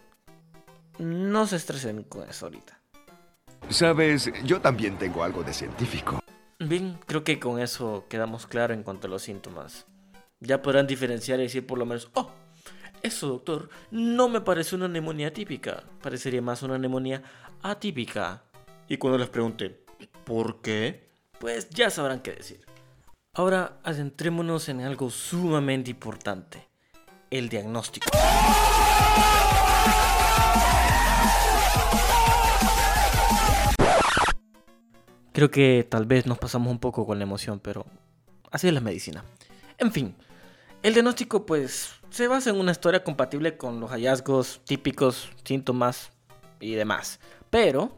No se estresen con eso ahorita. Sabes, yo también tengo algo de científico. Bien, creo que con eso quedamos claros en cuanto a los síntomas. Ya podrán diferenciar y decir por lo menos, oh, eso doctor, no me parece una neumonía típica, parecería más una neumonía atípica. Y cuando les pregunte, ¿por qué? Pues ya sabrán qué decir. Ahora adentrémonos en algo sumamente importante, el diagnóstico. Creo que tal vez nos pasamos un poco con la emoción, pero así es la medicina. En fin, el diagnóstico pues se basa en una historia compatible con los hallazgos típicos, síntomas y demás. Pero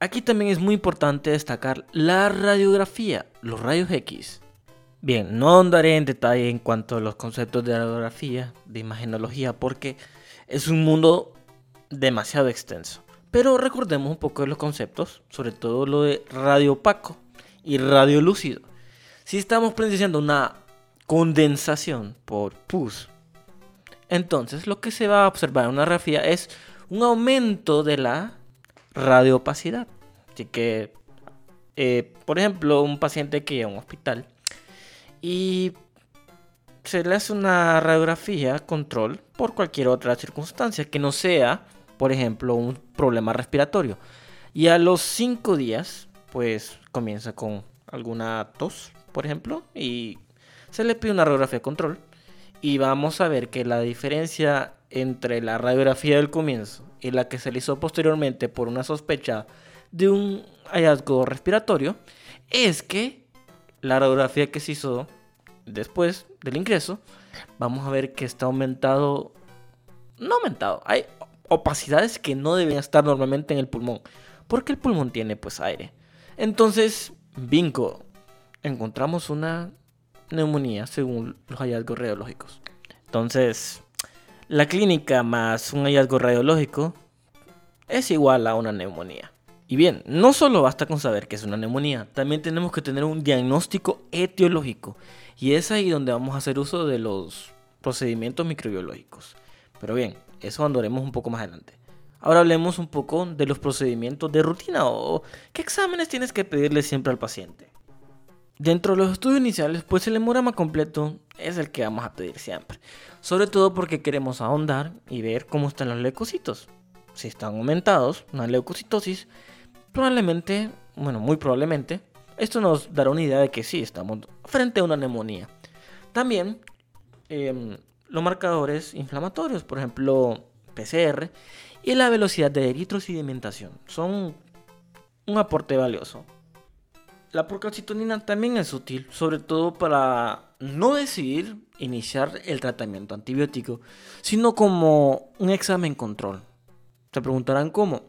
aquí también es muy importante destacar la radiografía, los rayos X. Bien, no andaré en detalle en cuanto a los conceptos de radiografía, de imagenología, porque es un mundo demasiado extenso. Pero recordemos un poco de los conceptos, sobre todo lo de radio opaco y radio lúcido. Si estamos presenciando una condensación por pus, entonces lo que se va a observar en una radiografía es un aumento de la radioopacidad. Así que, eh, por ejemplo, un paciente que llega a un hospital y se le hace una radiografía control por cualquier otra circunstancia que no sea por ejemplo, un problema respiratorio. Y a los 5 días, pues comienza con alguna tos, por ejemplo, y se le pide una radiografía de control. Y vamos a ver que la diferencia entre la radiografía del comienzo y la que se le hizo posteriormente por una sospecha de un hallazgo respiratorio es que la radiografía que se hizo después del ingreso, vamos a ver que está aumentado, no aumentado, hay opacidades que no deben estar normalmente en el pulmón, porque el pulmón tiene pues aire. Entonces, bingo, encontramos una neumonía según los hallazgos radiológicos. Entonces, la clínica más un hallazgo radiológico es igual a una neumonía. Y bien, no solo basta con saber que es una neumonía, también tenemos que tener un diagnóstico etiológico. Y es ahí donde vamos a hacer uso de los procedimientos microbiológicos. Pero bien, eso andaremos un poco más adelante. Ahora hablemos un poco de los procedimientos de rutina o qué exámenes tienes que pedirle siempre al paciente. Dentro de los estudios iniciales, pues el hemograma completo es el que vamos a pedir siempre. Sobre todo porque queremos ahondar y ver cómo están los leucocitos. Si están aumentados, una leucocitosis, probablemente, bueno, muy probablemente, esto nos dará una idea de que sí, estamos frente a una neumonía. También em, los marcadores inflamatorios, por ejemplo, PCR, y la velocidad de eritrosedimentación son un aporte valioso. La procalcitonina también es útil, sobre todo para no decidir iniciar el tratamiento antibiótico, sino como un examen control. Se preguntarán cómo.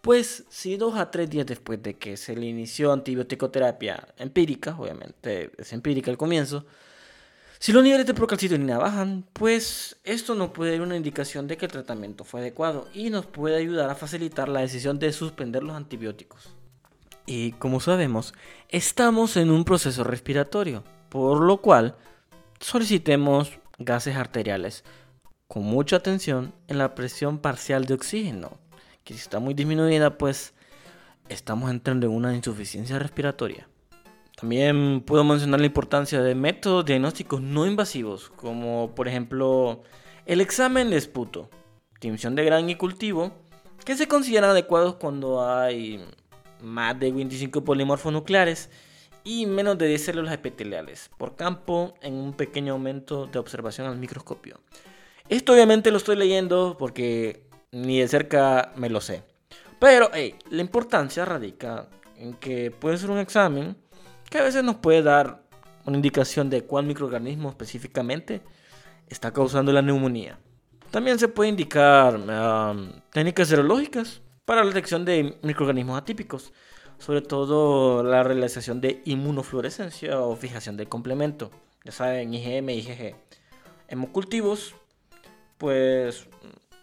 Pues si dos a tres días después de que se le inició antibiótico-terapia empírica, obviamente es empírica al comienzo, si los niveles de procalcitonina bajan, pues esto nos puede dar una indicación de que el tratamiento fue adecuado y nos puede ayudar a facilitar la decisión de suspender los antibióticos. Y como sabemos, estamos en un proceso respiratorio, por lo cual solicitemos gases arteriales con mucha atención en la presión parcial de oxígeno, que si está muy disminuida, pues estamos entrando en una insuficiencia respiratoria. También puedo mencionar la importancia de métodos diagnósticos no invasivos, como por ejemplo el examen de esputo, tinción de gran y cultivo, que se consideran adecuados cuando hay más de 25 polimorfos nucleares y menos de 10 células epiteliales por campo en un pequeño aumento de observación al microscopio. Esto obviamente lo estoy leyendo porque ni de cerca me lo sé. Pero la importancia radica en que puede ser un examen que a veces nos puede dar una indicación de cuál microorganismo específicamente está causando la neumonía. También se puede indicar técnicas serológicas para la detección de microorganismos atípicos, sobre todo la realización de inmunofluorescencia o fijación de complemento, ya saben, IgM IgG. Hemocultivos, pues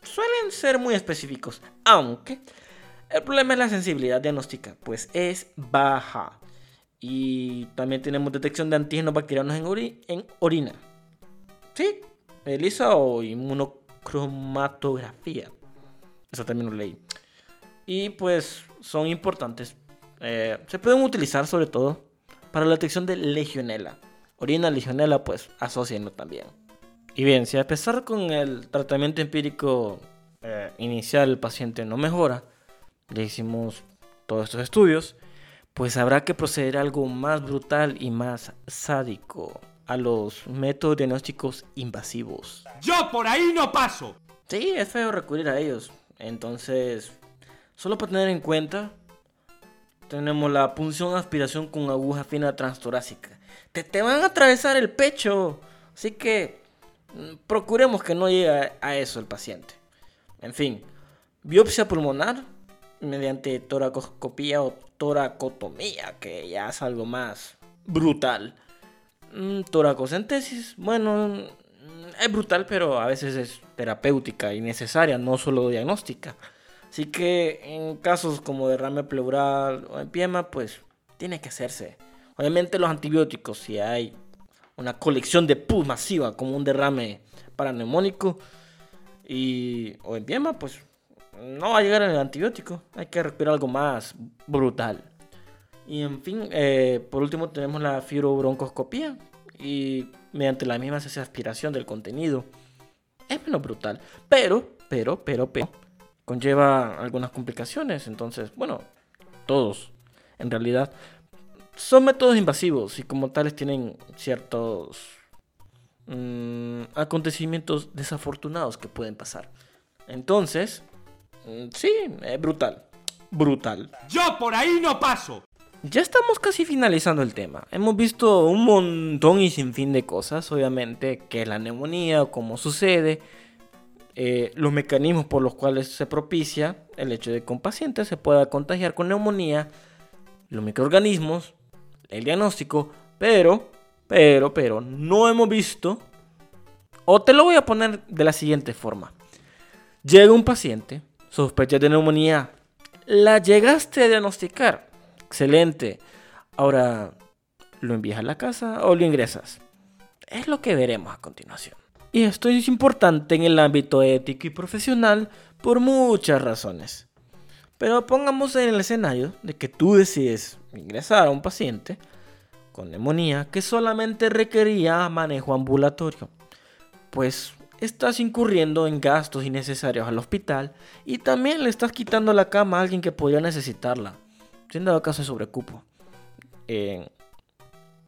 suelen ser muy específicos, aunque el problema es la sensibilidad diagnóstica, pues es baja. Y también tenemos detección de antígenos bacterianos en, en orina. ¿Sí? ELISA o inmunocromatografía. Eso también lo leí y pues son importantes. Eh, se pueden utilizar sobre todo para la detección de legionela. Orina legionela pues asocienlo también. Y bien, si a pesar con el tratamiento empírico eh, inicial el paciente no mejora, le hicimos todos estos estudios, pues habrá que proceder a algo más brutal y más sádico, a los métodos diagnósticos invasivos. Yo por ahí no paso. Sí, es feo recurrir a ellos. Entonces, Solo para tener en cuenta, tenemos la punción aspiración con aguja fina transtorácica. Te, te van a atravesar el pecho. Así que mm, procuremos que no llegue a eso el paciente. En fin, biopsia pulmonar mediante toracoscopía o toracotomía, que ya es algo más brutal. Mm, toracocentesis, bueno, mm, es brutal, pero a veces es terapéutica y necesaria, no solo diagnóstica. Así que en casos como derrame pleural o empiema, pues tiene que hacerse. Obviamente los antibióticos, si hay una colección de pus masiva como un derrame paraneumónico y, o empiema, pues no va a llegar el antibiótico. Hay que respirar algo más brutal. Y en fin, eh, por último tenemos la fibrobroncoscopía y mediante la misma se hace aspiración del contenido. Es menos brutal, pero, pero, pero, pero conlleva algunas complicaciones. Entonces, bueno, todos en realidad son métodos invasivos y como tales tienen ciertos mm, acontecimientos desafortunados que pueden pasar. Entonces, mm, sí, es brutal. Brutal. Yo por ahí no paso. Ya estamos casi finalizando el tema. Hemos visto un montón y sin fin de cosas, obviamente, que es la neumonía o cómo sucede, eh, los mecanismos por los cuales se propicia el hecho de que un paciente se pueda contagiar con neumonía, los microorganismos, el diagnóstico, pero pero, pero, no hemos visto, o te lo voy a poner de la siguiente forma. Llega un paciente, sospecha de neumonía, la llegaste a diagnosticar, excelente. Ahora, ¿lo envías a la casa o lo ingresas? Es lo que veremos a continuación. Y esto es importante en el ámbito ético y profesional por muchas razones. Pero pongamos en el escenario de que tú decides ingresar a un paciente con neumonía que solamente requería manejo ambulatorio. Pues estás incurriendo en gastos innecesarios al hospital y también le estás quitando la cama a alguien que podría necesitarla, sin dado caso de sobrecupo.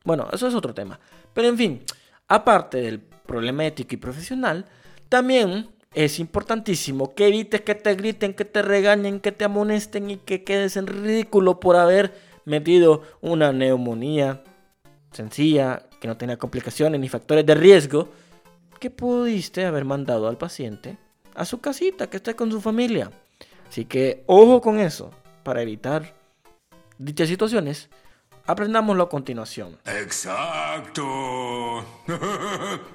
bueno, eso es otro tema. Pero en fin, aparte del problema ético y profesional, también es importantísimo que evites que te griten, que te regañen, que te amonesten y que quedes en ridículo por haber metido una neumonía sencilla, que no tenía complicaciones ni factores de riesgo, que pudiste haber mandado al paciente a su casita, que esté con su familia. Así que ojo con eso, para evitar dichas situaciones, aprendámoslo a continuación. Exacto.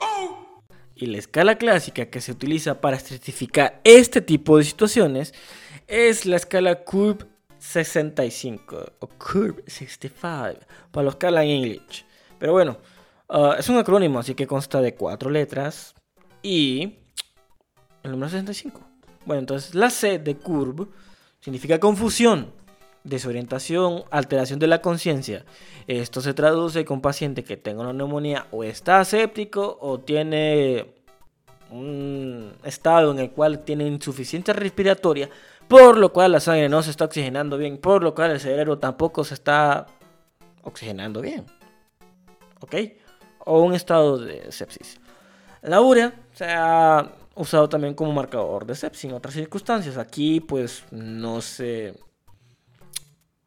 Oh. Y la escala clásica que se utiliza para certificar este tipo de situaciones es la escala Curve 65 o Curve 65 para los que hablan English. Pero bueno, ah, es un acrónimo, así que consta de cuatro letras y el número 65. Bueno, entonces la C de Curve significa confusión, desorientación, alteración de la conciencia. Esto se traduce con paciente que tenga una neumonía o está aséptico o tiene un estado en el cual tiene insuficiencia respiratoria, por lo cual la sangre no se está oxigenando bien, por lo cual el cerebro tampoco se está oxigenando bien. ¿Ok? O un estado de sepsis. La urea se ha usado también como marcador de sepsis en otras circunstancias. Aquí pues no se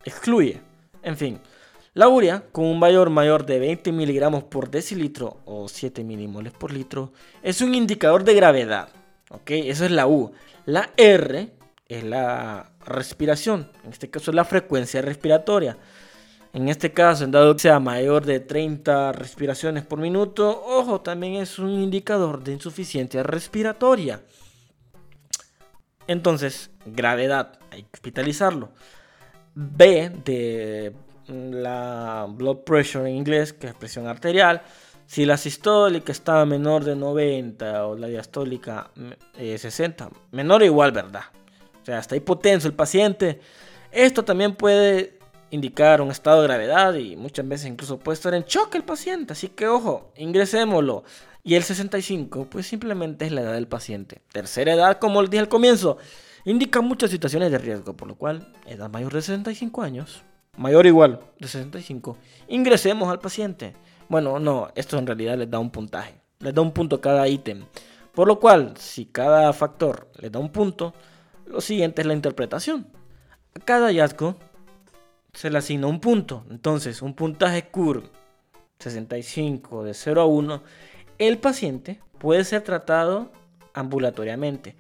excluye. En fin, la urea, con un valor mayor de 20 miligramos por decilitro o 7 milimoles por litro, es un indicador de gravedad. ¿Ok? Eso es la U. La R es la respiración. En este caso la frecuencia respiratoria. En este caso, en dado que sea mayor de 30 respiraciones por minuto, ojo, también es un indicador de insuficiencia respiratoria. Entonces, gravedad, hay que hospitalizarlo. B de la blood pressure en inglés, que es presión arterial. Si la sistólica está menor de 90 o la diastólica 60, eh, menor o igual, ¿verdad? O sea, está hipotenso el paciente. Esto también puede indicar un estado de gravedad y muchas veces incluso puede estar en shock el paciente. Así que ojo, ingresémoslo. Y el 65, pues simplemente es la edad del paciente. Tercera edad, como les dije al comienzo, indica muchas situaciones de riesgo, por lo cual, edad mayor de 65 años, mayor o igual de 65, ingresemos al paciente. Bueno, no, esto en realidad les da un puntaje, les da un punto cada ítem. Por lo cual, si cada factor les da un punto, lo siguiente es la interpretación. A cada hallazgo se le asigna un punto. Entonces, un puntaje curve 65 de 0 a 1, el paciente puede ser tratado ambulatoriamente.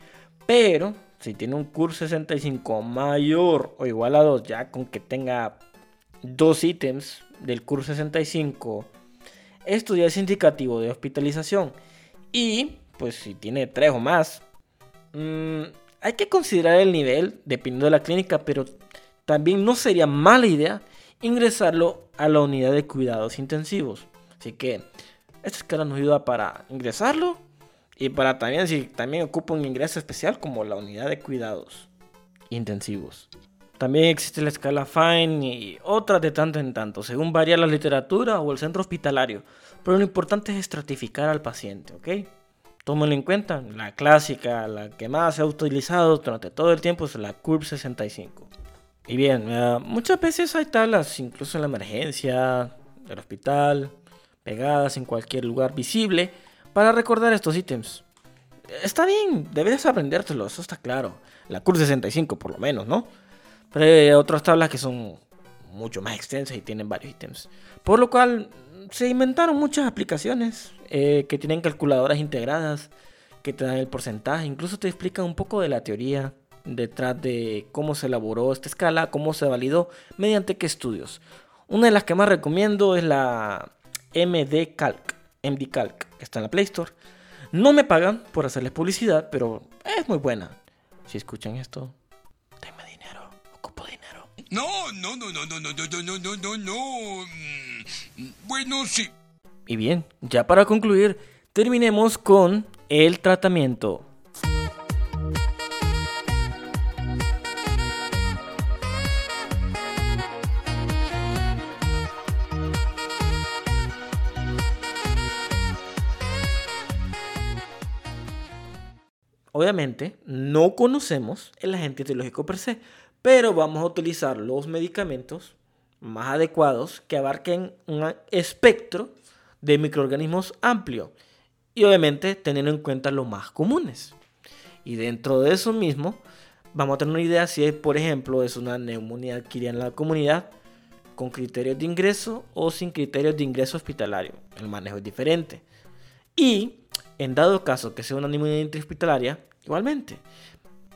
Pero si tiene un curve 65 mayor o igual a 2, ya con que tenga dos ítems del curve 65, esto ya es indicativo de hospitalización. Y pues si tiene tres o más, mmm, hay que considerar el nivel dependiendo de la clínica, pero también no sería mala idea ingresarlo a la unidad de cuidados intensivos. Así que esta escala nos ayuda para ingresarlo y para también si también ocupa un ingreso especial como la unidad de cuidados intensivos. También existe la escala Fine y otras de tanto en tanto, según varía la literatura o el centro hospitalario. Pero lo importante es estratificar al paciente, ¿ok? Tómenlo en cuenta, la clásica, la que más se ha utilizado durante todo el tiempo es la Curve 65. Y bien, eh, muchas veces hay tablas, incluso en la emergencia, del hospital, pegadas en cualquier lugar visible, para recordar estos ítems. Está bien, debes aprendértelo, eso está claro. La Curve 65 por lo menos, ¿no? Pero hay otras tablas que son mucho más extensas y tienen varios ítems. Por lo cual se inventaron muchas aplicaciones eh, que tienen calculadoras integradas que te dan el porcentaje, incluso te explican un poco de la teoría detrás de cómo se elaboró esta escala, cómo se validó, mediante qué estudios. Una de las que más recomiendo es la MDCalc, MDCalc, que está en la Play Store. No me pagan por hacerles publicidad, pero es muy buena. Si escuchan esto, denme dinero, ocupo dinero. No, no, no, no, no, no, no, no, no, no, no, no. Mm, Bueno, sí. Y bien, ya para concluir, terminemos con el tratamiento. Obviamente, no conocemos el agente etiológico per se, pero vamos a utilizar los medicamentos más adecuados que abarquen un espectro de microorganismos amplio y obviamente teniendo en cuenta los más comunes. Y dentro de eso mismo, vamos a tener una idea si, por ejemplo, es una neumonía adquirida en la comunidad con criterios de ingreso o sin criterios de ingreso hospitalario. El manejo es diferente. Y en dado caso que sea una neumonía intrahospitalaria, igualmente.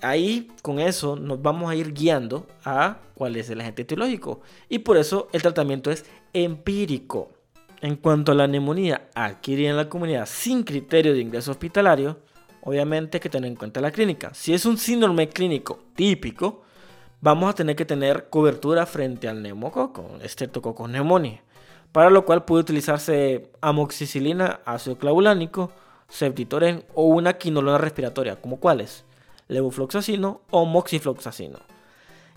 Ahí con eso nos vamos a ir guiando a cuál es el agente etiológico. Y por eso el tratamiento es empírico. En cuanto a la neumonía adquirida en la comunidad sin criterio de ingreso hospitalario, obviamente hay que tener en cuenta la clínica. Si es un síndrome clínico típico, vamos a tener que tener cobertura frente al neumococo, Streptococcus pneumoniae, para lo cual puede utilizarse amoxicilina, ácido clavulánico, ceftriaxone o una quinolona respiratoria, como cuáles, levofloxacino o moxifloxacino.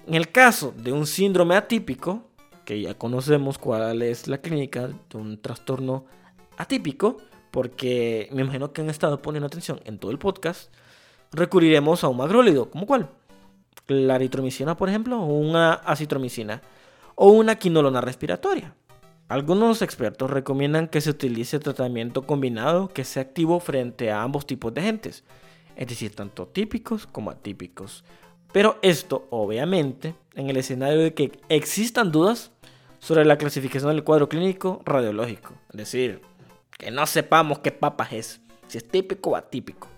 En el caso de un síndrome atípico, que ya conocemos cuál es la clínica de un trastorno atípico, porque me imagino que han estado poniendo atención en todo el podcast, recurriremos a un macrólido, como cuál, la eritromicina, por ejemplo, o una acitromicina, o una quinolona respiratoria. Algunos expertos recomiendan que se utilice tratamiento combinado que sea activo frente a ambos tipos de agentes, es decir, tanto típicos como atípicos. Pero esto, obviamente, en el escenario de que existan dudas sobre la clasificación del cuadro clínico radiológico, es decir, que no sepamos qué papas es, si es típico o atípico.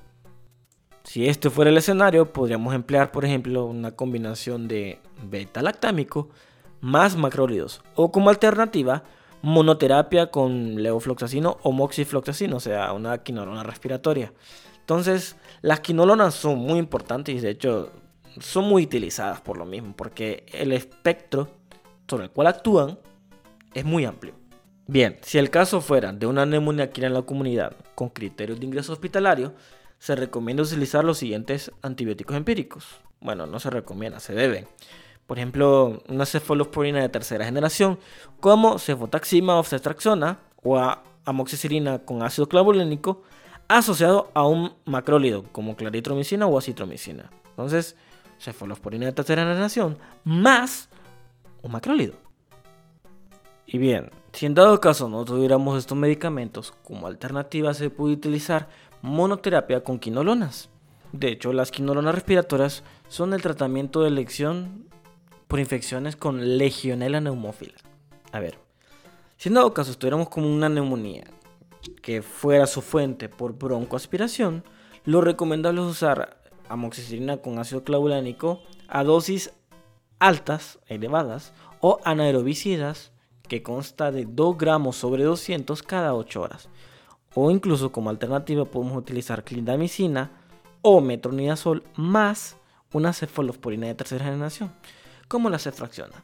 Si este fuera el escenario, podríamos emplear, por ejemplo, una combinación de beta-lactámico más macrólidos, o como alternativa, monoterapia con levofloxacino o moxifloxacino, o sea, una quinolona respiratoria. Entonces, las quinolonas son muy importantes y de hecho son muy utilizadas por lo mismo, porque el espectro sobre el cual actúan es muy amplio. Bien, si el caso fuera de una neumonía aquí en la comunidad con criterios de ingreso hospitalario, se recomienda utilizar los siguientes antibióticos empíricos. Bueno, no se recomienda, se debe. Por ejemplo, una cefalosporina de tercera generación, como cefotaxima o ceftraxona o a- amoxicilina con ácido clavulánico, asociado a un macrólido, como claritromicina o acitromicina. Entonces, cefalosporina de tercera generación más un macrólido. Y bien, si en dado caso no tuviéramos estos medicamentos, como alternativa se puede utilizar monoterapia con quinolonas. De hecho, las quinolonas respiratorias son el tratamiento de elección por infecciones con Legionella pneumófila. A ver, si en dado caso estuviéramos con una neumonía que fuera su fuente por broncoaspiración, lo recomendable es usar amoxicilina con ácido clavulánico a dosis altas, elevadas, o anaerobicidas que consta de 2 gramos sobre 200 cada 8 horas. O incluso como alternativa podemos utilizar clindamicina o metronidazol más una cefalosporina de tercera generación, como la ceftraxona.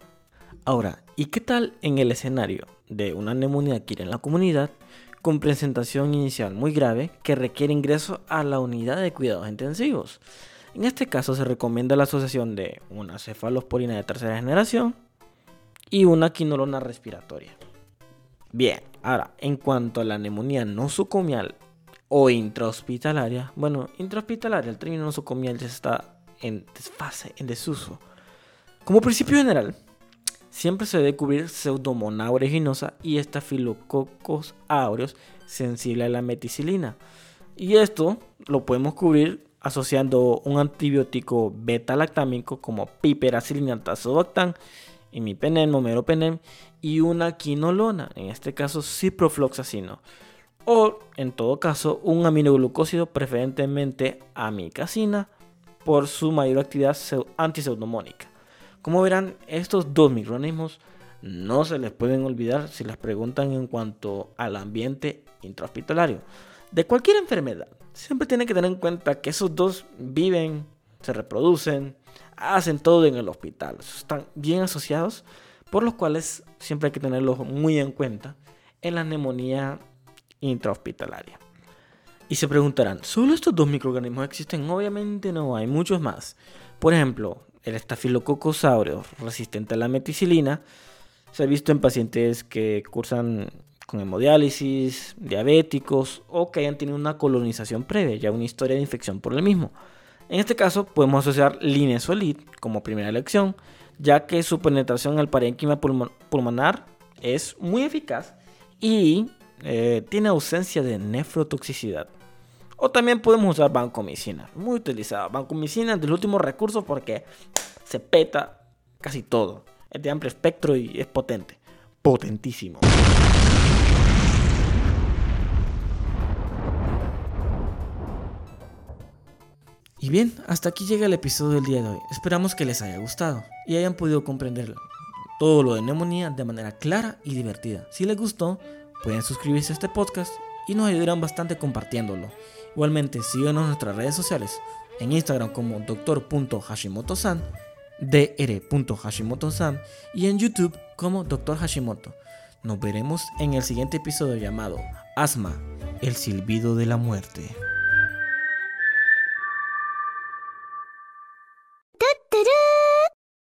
Ahora, ¿y qué tal en el escenario de una neumonía adquirida en la comunidad con presentación inicial muy grave que requiere ingreso a la unidad de cuidados intensivos? En este caso se recomienda la asociación de una cefalosporina de tercera generación y una quinolona respiratoria. Bien, ahora, en cuanto a la neumonía nosocomial o intrahospitalaria, bueno, intrahospitalaria, el término nosocomial ya está en desfase, en desuso. Como principio general, siempre se debe cubrir pseudomonas aeruginosa y estafilococos aureus sensible a la meticilina. Y esto lo podemos cubrir asociando un antibiótico beta-lactámico como piperacilina tazobactam, imipenem, meropenem y una quinolona, en este caso ciprofloxacino. O, en todo caso, un aminoglucósido, preferentemente amicacina, por su mayor actividad seu- antiseudomónica. Como verán, estos dos microorganismos no se les pueden olvidar si les preguntan en cuanto al ambiente intrahospitalario. De cualquier enfermedad, siempre tienen que tener en cuenta que esos dos viven, se reproducen, hacen todo en el hospital. Están bien asociados, por los cuales siempre hay que tenerlos muy en cuenta en la neumonía intrahospitalaria. Y se preguntarán, ¿solo estos dos microorganismos existen? Obviamente no, hay muchos más. Por ejemplo, el estafilococcus aureus resistente a la meticilina se ha visto en pacientes que cursan con hemodiálisis, diabéticos o que hayan tenido una colonización previa, ya una historia de infección por el mismo. En este caso podemos asociar linezolid como primera elección, ya que su penetración al parénquima pulmonar es muy eficaz y eh, tiene ausencia de nefrotoxicidad. O también podemos usar vancomicina, muy utilizada. Vancomicina es del último recurso porque se peta casi todo. Es de amplio espectro y es potente. Potentísimo. Y bien, hasta aquí llega el episodio del día de hoy. Esperamos que les haya gustado y hayan podido comprender todo lo de neumonía de manera clara y divertida. Si les gustó, pueden suscribirse a este podcast y nos ayudarán bastante compartiéndolo. Igualmente, síganos en nuestras redes sociales, en Instagram como doctor.hashimoto-san, dr.hashimoto-san y en YouTube como Dr. Hashimoto. Nos veremos en el siguiente episodio llamado Asma, el silbido de la muerte.